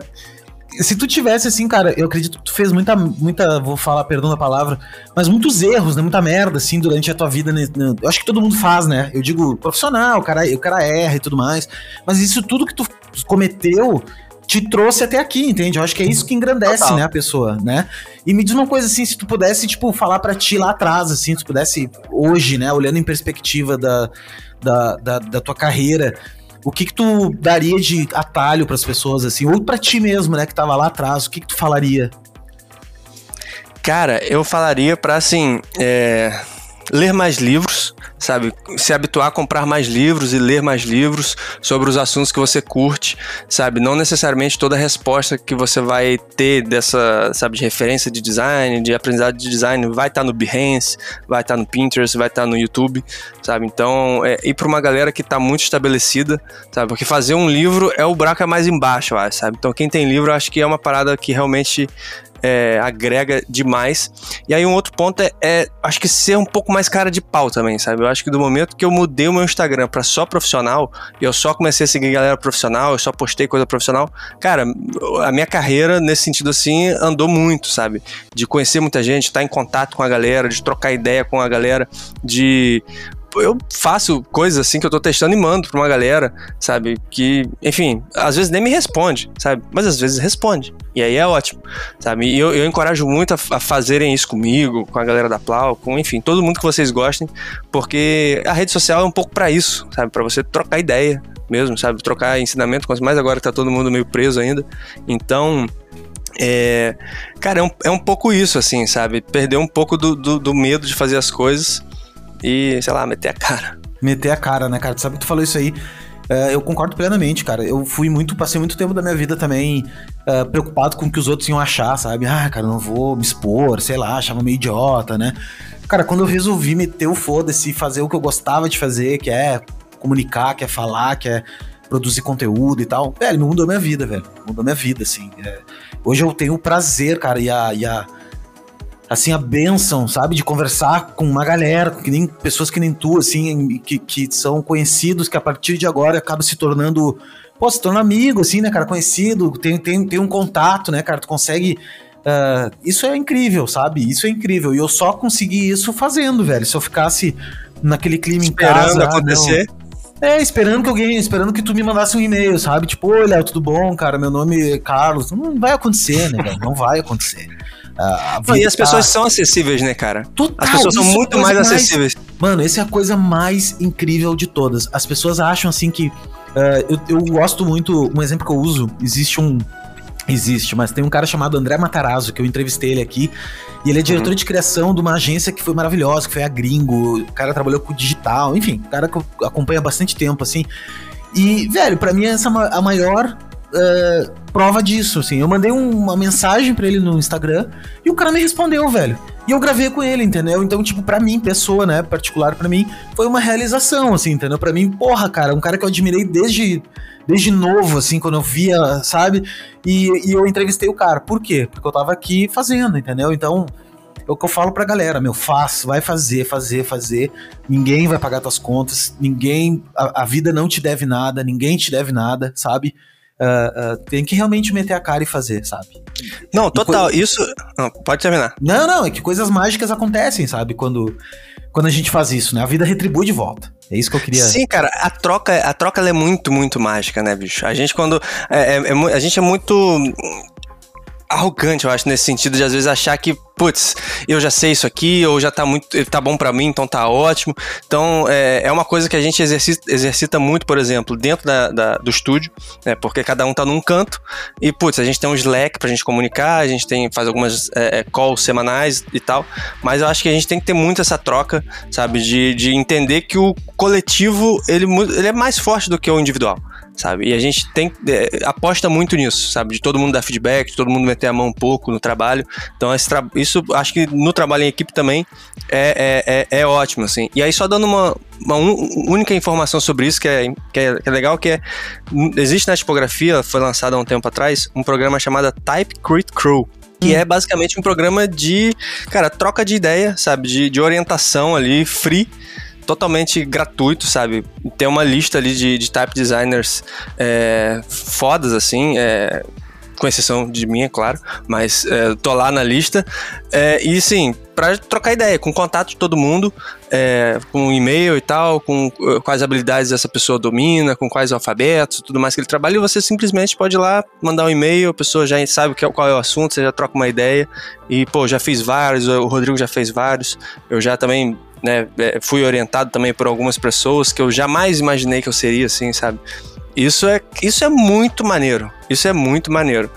Speaker 2: se tu tivesse assim, cara, eu acredito que tu fez muita, muita, vou falar, perdão da palavra, mas muitos erros, né? Muita merda, assim, durante a tua vida. Né? Eu acho que todo mundo faz, né? Eu digo profissional, o cara, o cara erra e tudo mais. Mas isso tudo que tu cometeu te trouxe até aqui, entende? Eu acho que é isso que engrandece, Total. né, a pessoa, né? E me diz uma coisa assim, se tu pudesse, tipo, falar para ti lá atrás, assim, se tu pudesse hoje, né, olhando em perspectiva da, da, da, da tua carreira, o que que tu daria de atalho para as pessoas, assim, ou para ti mesmo, né, que tava lá atrás, o que que tu falaria?
Speaker 3: Cara, eu falaria para assim, é, ler mais livros, sabe? Se habituar a comprar mais livros e ler mais livros sobre os assuntos que você curte, sabe? Não necessariamente toda resposta que você vai ter dessa, sabe, de referência de design, de aprendizado de design, vai estar tá no Behance, vai estar tá no Pinterest, vai estar tá no YouTube, sabe? Então, é, ir para uma galera que está muito estabelecida, sabe? Porque fazer um livro é o buraco mais embaixo, sabe? Então, quem tem livro, acho que é uma parada que realmente é, agrega demais. E aí um outro ponto é, é, acho que ser um pouco mais cara de pau também, sabe? Eu acho que do momento que eu mudei o meu Instagram para só profissional, e eu só comecei a seguir galera profissional, eu só postei coisa profissional, cara, a minha carreira nesse sentido assim andou muito, sabe? De conhecer muita gente, estar em contato com a galera, de trocar ideia com a galera, de eu faço coisas assim que eu tô testando e mando pra uma galera, sabe? Que, enfim, às vezes nem me responde, sabe? Mas às vezes responde. E aí é ótimo, sabe? E eu, eu encorajo muito a, a, fazerem isso comigo, com a galera da Plau, com, enfim, todo mundo que vocês gostem, porque a rede social é um pouco para isso, sabe? Para você trocar ideia mesmo, sabe? Trocar ensinamento, quanto mais agora que tá todo mundo meio preso ainda. Então, é, cara, é um, é um pouco isso, assim, sabe? Perder um pouco do, do, do medo de fazer as coisas e, sei lá, meter a cara.
Speaker 2: Meter a cara, né, cara? Tu sabe que tu falou isso aí. Uh, eu concordo plenamente, cara. Eu fui muito, passei muito tempo da minha vida também uh, preocupado com o que os outros iam achar, sabe? Ah, cara, não vou me expor, sei lá, achava meio idiota, né? Cara, quando eu resolvi meter o foda-se e fazer o que eu gostava de fazer, que é comunicar, que é falar, que é produzir conteúdo e tal, velho, mudou minha vida, velho. Mudou minha vida, assim. É, hoje eu tenho o prazer, cara, e a, e a assim, a benção, sabe? De conversar com uma galera, que nem pessoas que nem tu, assim, que, que são conhecidos, que a partir de agora acaba se tornando. Pô, se torna amigo, assim, né, cara? Conhecido, tem, tem, tem um contato, né, cara? Tu consegue. Uh, isso é incrível, sabe? Isso é incrível. E eu só consegui isso fazendo, velho. Se eu ficasse naquele clima
Speaker 3: Esperando
Speaker 2: em casa.
Speaker 3: acontecer.
Speaker 2: é, esperando que alguém, esperando que tu me mandasse um e-mail, sabe? Tipo, Léo, tudo bom, cara? Meu nome é Carlos. Não vai acontecer, né, velho? Não vai acontecer. A,
Speaker 3: e as pessoas tá... são acessíveis, né, cara?
Speaker 2: Total,
Speaker 3: as pessoas são muito mais, mais acessíveis.
Speaker 2: Mano, essa é a coisa mais incrível de todas. As pessoas acham assim que. Uh, eu, eu gosto muito. Um exemplo que eu uso: existe um. Existe, mas tem um cara chamado André Matarazzo, que eu entrevistei ele aqui. E ele é diretor uhum. de criação de uma agência que foi maravilhosa, que foi a Gringo. O cara trabalhou com digital, enfim, o cara que acompanha bastante tempo, assim. E, velho, para mim essa é a maior uh, prova disso, assim. Eu mandei um, uma mensagem para ele no Instagram e o cara me respondeu, velho. E eu gravei com ele, entendeu? Então, tipo, para mim, pessoa, né, particular para mim, foi uma realização, assim, entendeu? Para mim, porra, cara, um cara que eu admirei desde desde novo, assim, quando eu via, sabe? E, e eu entrevistei o cara. Por quê? Porque eu tava aqui fazendo, entendeu? Então, é o que eu falo pra galera, meu, faz, vai fazer, fazer, fazer. Ninguém vai pagar tuas contas, ninguém. A, a vida não te deve nada, ninguém te deve nada, sabe? Uh, uh, tem que realmente meter a cara e fazer, sabe?
Speaker 3: Não, total. Isso. Não, pode terminar.
Speaker 2: Não, não, é que coisas mágicas acontecem, sabe? Quando, quando a gente faz isso, né? A vida retribui de volta. É isso que eu queria.
Speaker 3: Sim, cara, a troca, a troca é muito, muito mágica, né, bicho? A gente, quando. É, é, é, a gente é muito arrogante, eu acho, nesse sentido de às vezes achar que, putz, eu já sei isso aqui, ou já tá muito, tá bom para mim, então tá ótimo. Então, é, é uma coisa que a gente exercita, exercita muito, por exemplo, dentro da, da, do estúdio, né, porque cada um tá num canto, e, putz, a gente tem um Slack pra gente comunicar, a gente tem, faz algumas é, é calls semanais e tal, mas eu acho que a gente tem que ter muito essa troca, sabe, de, de entender que o coletivo, ele, ele é mais forte do que o individual sabe? E a gente tem é, aposta muito nisso, sabe? De todo mundo dar feedback, de todo mundo meter a mão um pouco no trabalho. Então, isso acho que no trabalho em equipe também é, é, é, é ótimo, assim. E aí, só dando uma, uma única informação sobre isso que é, que é, que é legal, que é existe na tipografia, foi lançado há um tempo atrás, um programa chamado Type Crit Crew, que hum. é basicamente um programa de, cara, troca de ideia, sabe? De, de orientação ali, free, totalmente gratuito, sabe? Tem uma lista ali de, de type designers é, fodas, assim, é, com exceção de mim, é claro, mas é, tô lá na lista. É, e sim, para trocar ideia, com contato de todo mundo, é, com e-mail e tal, com uh, quais habilidades essa pessoa domina, com quais alfabetos, tudo mais que ele trabalha, e você simplesmente pode ir lá, mandar um e-mail, a pessoa já sabe qual é o assunto, você já troca uma ideia, e pô, já fiz vários, o Rodrigo já fez vários, eu já também né, é, fui orientado também por algumas pessoas que eu jamais imaginei que eu seria assim, sabe? Isso é, isso é muito maneiro. Isso é muito maneiro.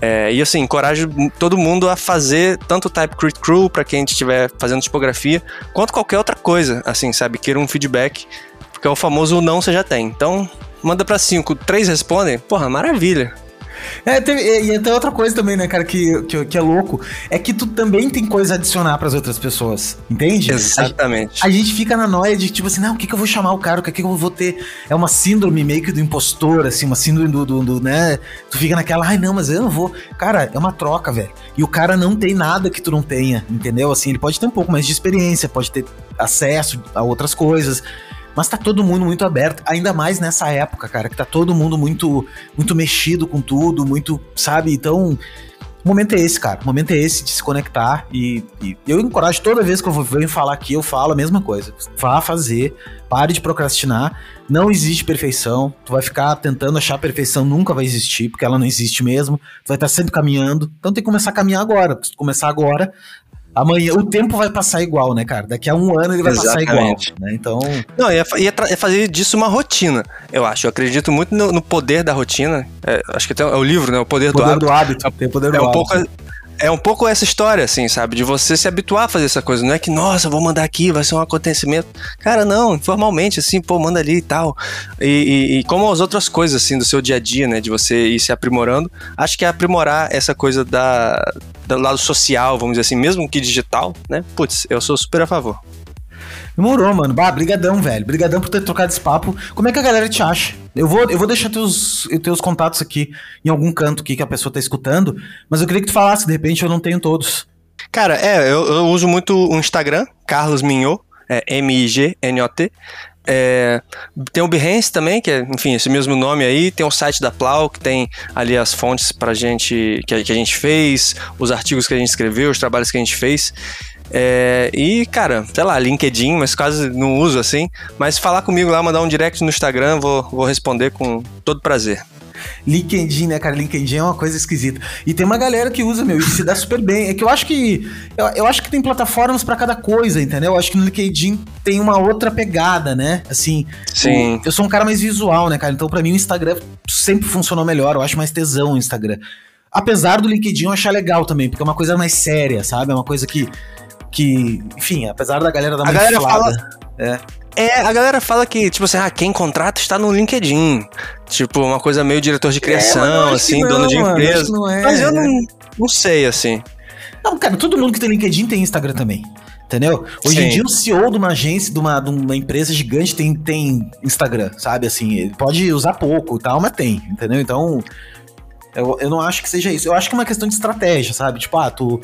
Speaker 3: É, e assim, encorajo todo mundo a fazer tanto o TypeCrit Crew para quem estiver fazendo tipografia, quanto qualquer outra coisa, assim, sabe? Queira um feedback, porque é o famoso não você já tem. Então, manda para cinco, três respondem, porra, maravilha.
Speaker 2: É, teve, e tem outra coisa também, né, cara, que, que, que, é louco, é que tu também tem coisa a adicionar pras outras pessoas, entende?
Speaker 3: Exatamente.
Speaker 2: A, a, gente fica na noia de, tipo assim, não, o que que eu vou chamar o cara, o que que eu vou ter? É uma síndrome meio que do impostor, assim, uma síndrome do, do, do né, tu fica naquela, ai não, mas eu não vou. Cara, é uma troca, velho. E o cara não tem nada que tu não tenha, entendeu? Assim, ele pode ter um pouco mais de experiência, pode ter acesso a outras coisas, mas tá todo mundo muito aberto, ainda mais nessa época, cara, que tá todo mundo muito muito mexido com tudo, muito, sabe? Então, o momento é esse, cara. O momento é esse de se conectar. E, e, eu encorajo toda vez que eu venho falar aqui, eu falo a mesma coisa. Vá fazer, pare de procrastinar. Não existe perfeição. Tu vai ficar tentando achar perfeição, nunca vai existir, porque ela não existe mesmo. Tu vai estar sempre caminhando. Então tem que começar a caminhar agora. Se tu começar agora, amanhã o tempo vai passar igual, né, cara? Daqui a um ano ele vai Exatamente. passar igual, né? Então.
Speaker 3: Não, ia, ia, ia, fazer disso uma rotina, eu acho. Eu acredito muito no, no poder da rotina. É, acho que tem, é o livro, né? O poder, poder do hábito. Do hábito. Tem o poder é do um hábito. Pouco, é um pouco essa história, assim, sabe? De você se habituar a fazer essa coisa. Não é que, nossa, vou mandar aqui, vai ser um acontecimento. Cara, não, informalmente, assim, pô, manda ali e tal. E, e, e, como as outras coisas, assim, do seu dia a dia, né? De você ir se aprimorando. Acho que é aprimorar essa coisa da, do lado social, vamos dizer assim, mesmo que digital, né? Putz, eu sou super a favor.
Speaker 2: Demorou, mano. Bah, brigadão, velho. Brigadão por ter trocado esse papo. Como é que a galera te acha? Eu vou, eu vou deixar teus, teus contatos aqui em algum canto aqui que a pessoa tá escutando, mas eu queria que tu falasse, de repente eu não tenho todos.
Speaker 3: Cara, é, eu, eu uso muito o Instagram, Carlos Mignot, é M-I-G-N-O-T. É, tem o Behance também, que é, enfim, esse mesmo nome aí. Tem o site da Plau, que tem ali as fontes pra gente, que que a gente fez, os artigos que a gente escreveu, os trabalhos que a gente fez. É, e, cara, sei lá, LinkedIn, mas quase não uso assim. Mas falar comigo lá, mandar um direct no Instagram, vou, vou responder com todo prazer.
Speaker 2: LinkedIn, né, cara? LinkedIn é uma coisa esquisita. E tem uma galera que usa, meu, e se dá super bem. É que eu acho que. Eu, eu acho que tem plataformas para cada coisa, entendeu? Eu acho que no LinkedIn tem uma outra pegada, né? Assim.
Speaker 3: Sim.
Speaker 2: Eu, eu sou um cara mais visual, né, cara? Então, para mim, o Instagram sempre funcionou melhor. Eu acho mais tesão o Instagram. Apesar do LinkedIn eu achar legal também, porque é uma coisa mais séria, sabe? É uma coisa que. Que enfim, apesar da galera dar
Speaker 3: uma A galera inflada, fala. É. É, a galera fala que, tipo assim, ah, quem contrata está no LinkedIn. Tipo, uma coisa meio diretor de é, criação, é, assim, não, dono de mano, empresa. É. Mas eu não, não sei, assim.
Speaker 2: Não, cara, todo mundo que tem LinkedIn tem Instagram também. Entendeu? Hoje Sim. em dia o CEO de uma agência, de uma, de uma empresa gigante tem, tem Instagram, sabe? Assim, ele pode usar pouco e tal, mas tem, entendeu? Então, eu, eu não acho que seja isso. Eu acho que é uma questão de estratégia, sabe? Tipo, ah, tu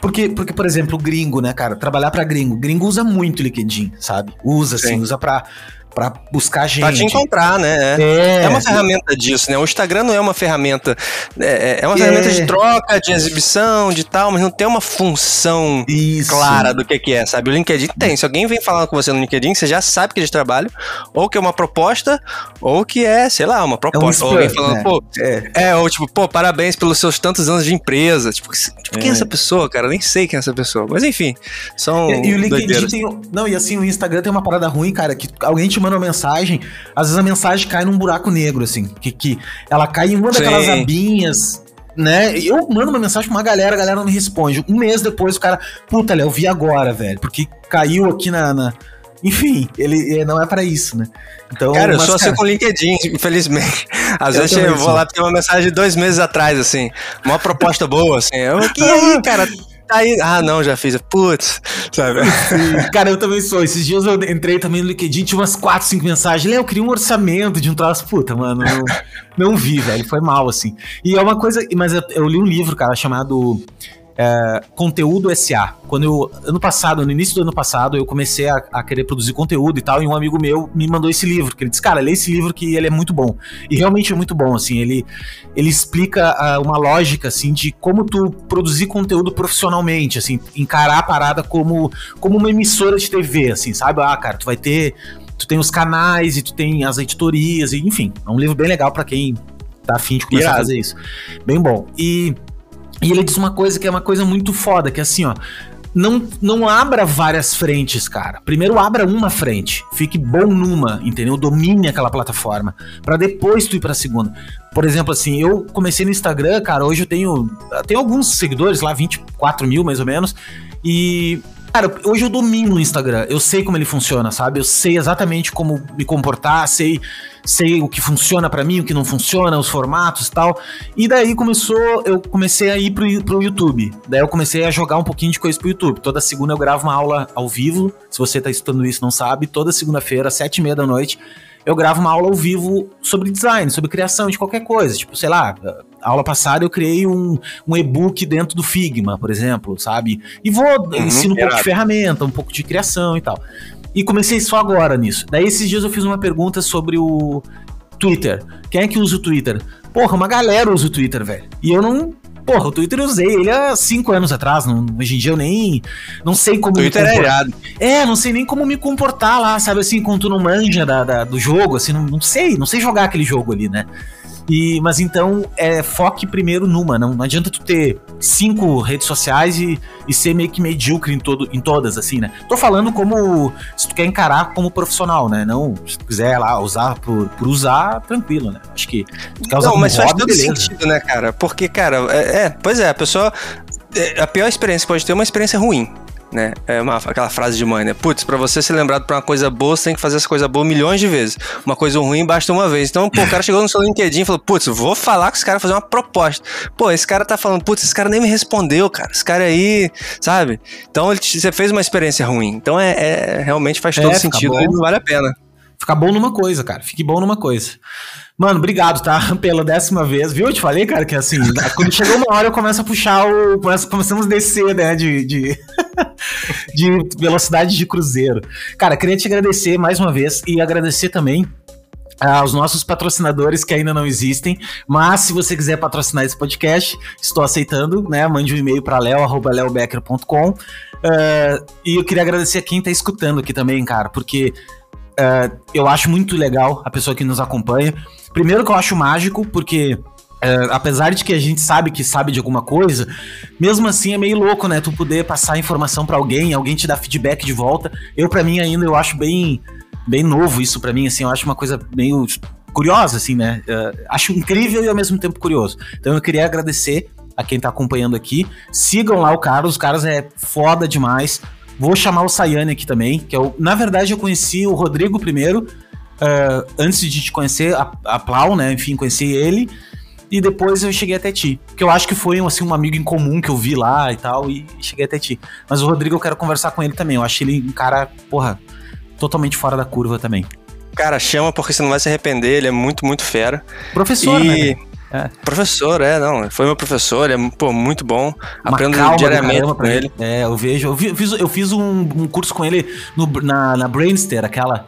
Speaker 2: porque, porque, por exemplo, o gringo, né, cara? Trabalhar para gringo. Gringo usa muito LinkedIn, sabe? Usa, assim, Sim. assim, usa pra, para buscar gente. Pra
Speaker 3: te encontrar, né? É, é uma ferramenta disso, né? O Instagram não é uma ferramenta. É, é uma é. ferramenta de troca, de exibição, de tal, mas não tem uma função Isso. clara do que, que é, sabe? O LinkedIn tem. Se alguém vem falando com você no LinkedIn, você já sabe que é de trabalho, ou que é uma proposta, ou que é, sei lá, uma proposta. É um ou alguém falando, né? pô, é. é. ou tipo, pô, parabéns pelos seus tantos anos de empresa. Tipo, tipo quem é, é essa pessoa, cara? Eu nem sei quem é essa pessoa. Mas enfim, são.
Speaker 2: E, e o LinkedIn tem. Não, e assim, o Instagram tem uma parada ruim, cara, que alguém te manda uma mensagem, às vezes a mensagem cai num buraco negro, assim. Que, que ela cai em uma daquelas Sim. abinhas, né? Eu mando uma mensagem pra uma galera, a galera não me responde. Um mês depois o cara, puta, Léo, eu vi agora, velho. Porque caiu aqui na. na... Enfim, ele não é para isso, né?
Speaker 3: Então, cara, eu sou assim com o LinkedIn, infelizmente. Às eu vezes eu vou lá ter uma mensagem de dois meses atrás, assim, uma proposta boa, assim. Eu, que aí, cara, Aí, ah, não, já fiz. Putz, sabe?
Speaker 2: Sim, cara, eu também sou. Esses dias eu entrei também no LinkedIn, tinha umas 4, 5 mensagens. Léo, eu queria um orçamento de um troço. Puta, mano, não, não vi, velho. Foi mal, assim. E é uma coisa. Mas eu, eu li um livro, cara, chamado é, conteúdo SA. Quando eu, ano passado, no início do ano passado, eu comecei a, a, querer produzir conteúdo e tal, e um amigo meu me mandou esse livro, que ele disse, cara, lê esse livro que ele é muito bom. E realmente é muito bom, assim, ele, ele explica uh, uma lógica, assim, de como tu produzir conteúdo profissionalmente, assim, encarar a parada como, como uma emissora de TV, assim, sabe? Ah, cara, tu vai ter, tu tem os canais e tu tem as editorias, e, enfim, é um livro bem legal para quem tá afim de começar Irado. a fazer isso. Bem bom. E e ele diz uma coisa que é uma coisa muito foda, que é assim, ó. Não, não abra várias frentes, cara. Primeiro abra uma frente, fique bom numa, entendeu? Domine aquela plataforma, para depois tu ir para segunda. Por exemplo, assim, eu comecei no Instagram, cara, hoje eu tenho, eu tenho alguns seguidores lá, 24 mil mais ou menos, e Cara, hoje eu domino o Instagram. Eu sei como ele funciona, sabe? Eu sei exatamente como me comportar, sei sei o que funciona para mim, o que não funciona, os formatos e tal. E daí começou, eu comecei a ir pro, pro YouTube. Daí eu comecei a jogar um pouquinho de coisa pro YouTube. Toda segunda eu gravo uma aula ao vivo. Se você tá estudando isso não sabe, toda segunda-feira, sete e meia da noite, eu gravo uma aula ao vivo sobre design, sobre criação de qualquer coisa. Tipo, sei lá, a aula passada eu criei um, um e-book dentro do Figma, por exemplo, sabe? E vou, uhum, ensino um pouco de ferramenta, um pouco de criação e tal. E comecei só agora nisso. Daí esses dias eu fiz uma pergunta sobre o Twitter. Quem é que usa o Twitter? Porra, uma galera usa o Twitter, velho. E eu não. Porra, o Twitter eu usei ele há cinco anos atrás. Não, hoje em dia eu nem. Não sei como.
Speaker 3: Twitter é irado.
Speaker 2: É, não sei nem como me comportar lá, sabe assim, quando tu não manja da, da do jogo, assim, não, não sei, não sei jogar aquele jogo ali, né? E, mas então, é, foque primeiro numa. Não, não adianta tu ter cinco redes sociais e, e ser meio que medíocre em, todo, em todas, assim, né? Tô falando como. Se tu quer encarar como profissional, né? Não, se tu quiser lá usar por, por usar, tranquilo, né? Acho que.
Speaker 3: Não, mas faz todo beleza. sentido, né, cara? Porque, cara, é, é, pois é, a pessoa. É, a pior experiência pode ter é uma experiência ruim né? É uma, aquela frase de mãe, né? Putz, pra você ser lembrado por uma coisa boa, você tem que fazer essa coisa boa milhões de vezes. Uma coisa ruim basta uma vez. Então, pô, o cara chegou no seu LinkedIn e falou, putz, vou falar com esse cara, fazer uma proposta. Pô, esse cara tá falando, putz, esse cara nem me respondeu, cara. Esse cara aí, sabe? Então, ele, você fez uma experiência ruim. Então, é, é realmente faz todo é, sentido e vale a pena.
Speaker 2: Ficar bom numa coisa, cara. Fique bom numa coisa. Mano, obrigado, tá? Pela décima vez. Viu? Eu te falei, cara, que assim, quando chegou uma hora eu começo a puxar o. Começamos a descer, né? De, de, de velocidade de cruzeiro. Cara, queria te agradecer mais uma vez e agradecer também aos nossos patrocinadores que ainda não existem, mas se você quiser patrocinar esse podcast, estou aceitando, né? Mande um e-mail para leo@leobecker.com. Uh, e eu queria agradecer a quem está escutando aqui também, cara, porque uh, eu acho muito legal a pessoa que nos acompanha. Primeiro que eu acho mágico, porque Uh, apesar de que a gente sabe que sabe de alguma coisa, mesmo assim é meio louco, né? Tu poder passar informação para alguém, alguém te dar feedback de volta. Eu, para mim, ainda eu acho bem, bem novo isso para mim, assim, eu acho uma coisa meio curiosa, assim, né? Uh, acho incrível e ao mesmo tempo curioso. Então eu queria agradecer a quem tá acompanhando aqui. Sigam lá o Carlos, o Carlos é foda demais. Vou chamar o Sayane aqui também, que eu, na verdade eu conheci o Rodrigo primeiro, uh, antes de te conhecer, a, a Plau, né? Enfim, conheci ele e depois eu cheguei até ti. Que eu acho que foi assim, um amigo em comum que eu vi lá e tal, e cheguei até ti. Mas o Rodrigo eu quero conversar com ele também. Eu acho ele um cara, porra, totalmente fora da curva também.
Speaker 3: Cara, chama porque você não vai se arrepender, ele é muito, muito fera.
Speaker 2: Professor, e... né?
Speaker 3: É. Professor, é, não. Foi meu professor, ele é pô, muito bom. Uma Aprendo diariamente com ele.
Speaker 2: É, eu vejo. Eu fiz, eu fiz um, um curso com ele no, na, na Brainster, aquela.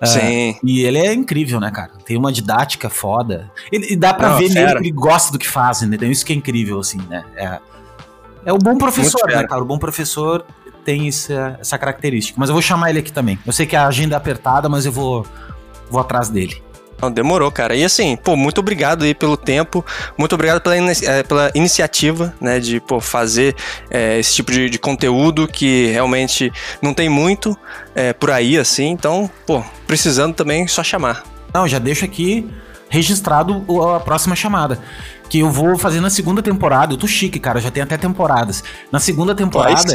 Speaker 3: É, Sim.
Speaker 2: Uh, e ele é incrível, né, cara? Tem uma didática foda. Ele, e dá pra Não, ver nele que ele gosta do que faz, entendeu? Isso que é incrível, assim, né? É, é o bom professor, né, cara? O bom professor tem essa, essa característica. Mas eu vou chamar ele aqui também. Eu sei que a agenda é apertada, mas eu vou, vou atrás dele.
Speaker 3: Não, demorou, cara. E assim, pô, muito obrigado aí pelo tempo, muito obrigado pela, é, pela iniciativa, né, de, pô, fazer é, esse tipo de, de, conteúdo que realmente não tem muito é, por aí, assim. Então, pô, precisando também, só chamar.
Speaker 2: Não, já deixo aqui registrado a próxima chamada. Que eu vou fazer na segunda temporada. Eu tô chique, cara. Já tem até temporadas. Na segunda temporada,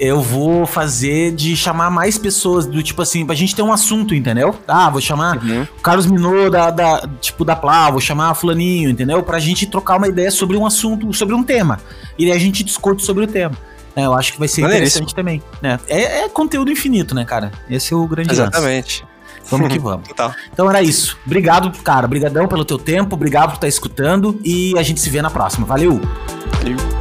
Speaker 2: eu vou fazer de chamar mais pessoas, do tipo assim, pra gente ter um assunto, entendeu? Ah, vou chamar uhum. o Carlos Minot da, da, tipo, da Plá, vou chamar Fulaninho, entendeu? Pra gente trocar uma ideia sobre um assunto, sobre um tema. E aí a gente discute sobre o tema. É, eu acho que vai ser interessante também. Né? É, é, conteúdo infinito, né, cara? Esse é o grande
Speaker 3: Exatamente.
Speaker 2: Lance. Vamos que vamos. Total. Então era isso. Obrigado, cara. Obrigadão pelo teu tempo. Obrigado por estar escutando. E a gente se vê na próxima. Valeu! Valeu!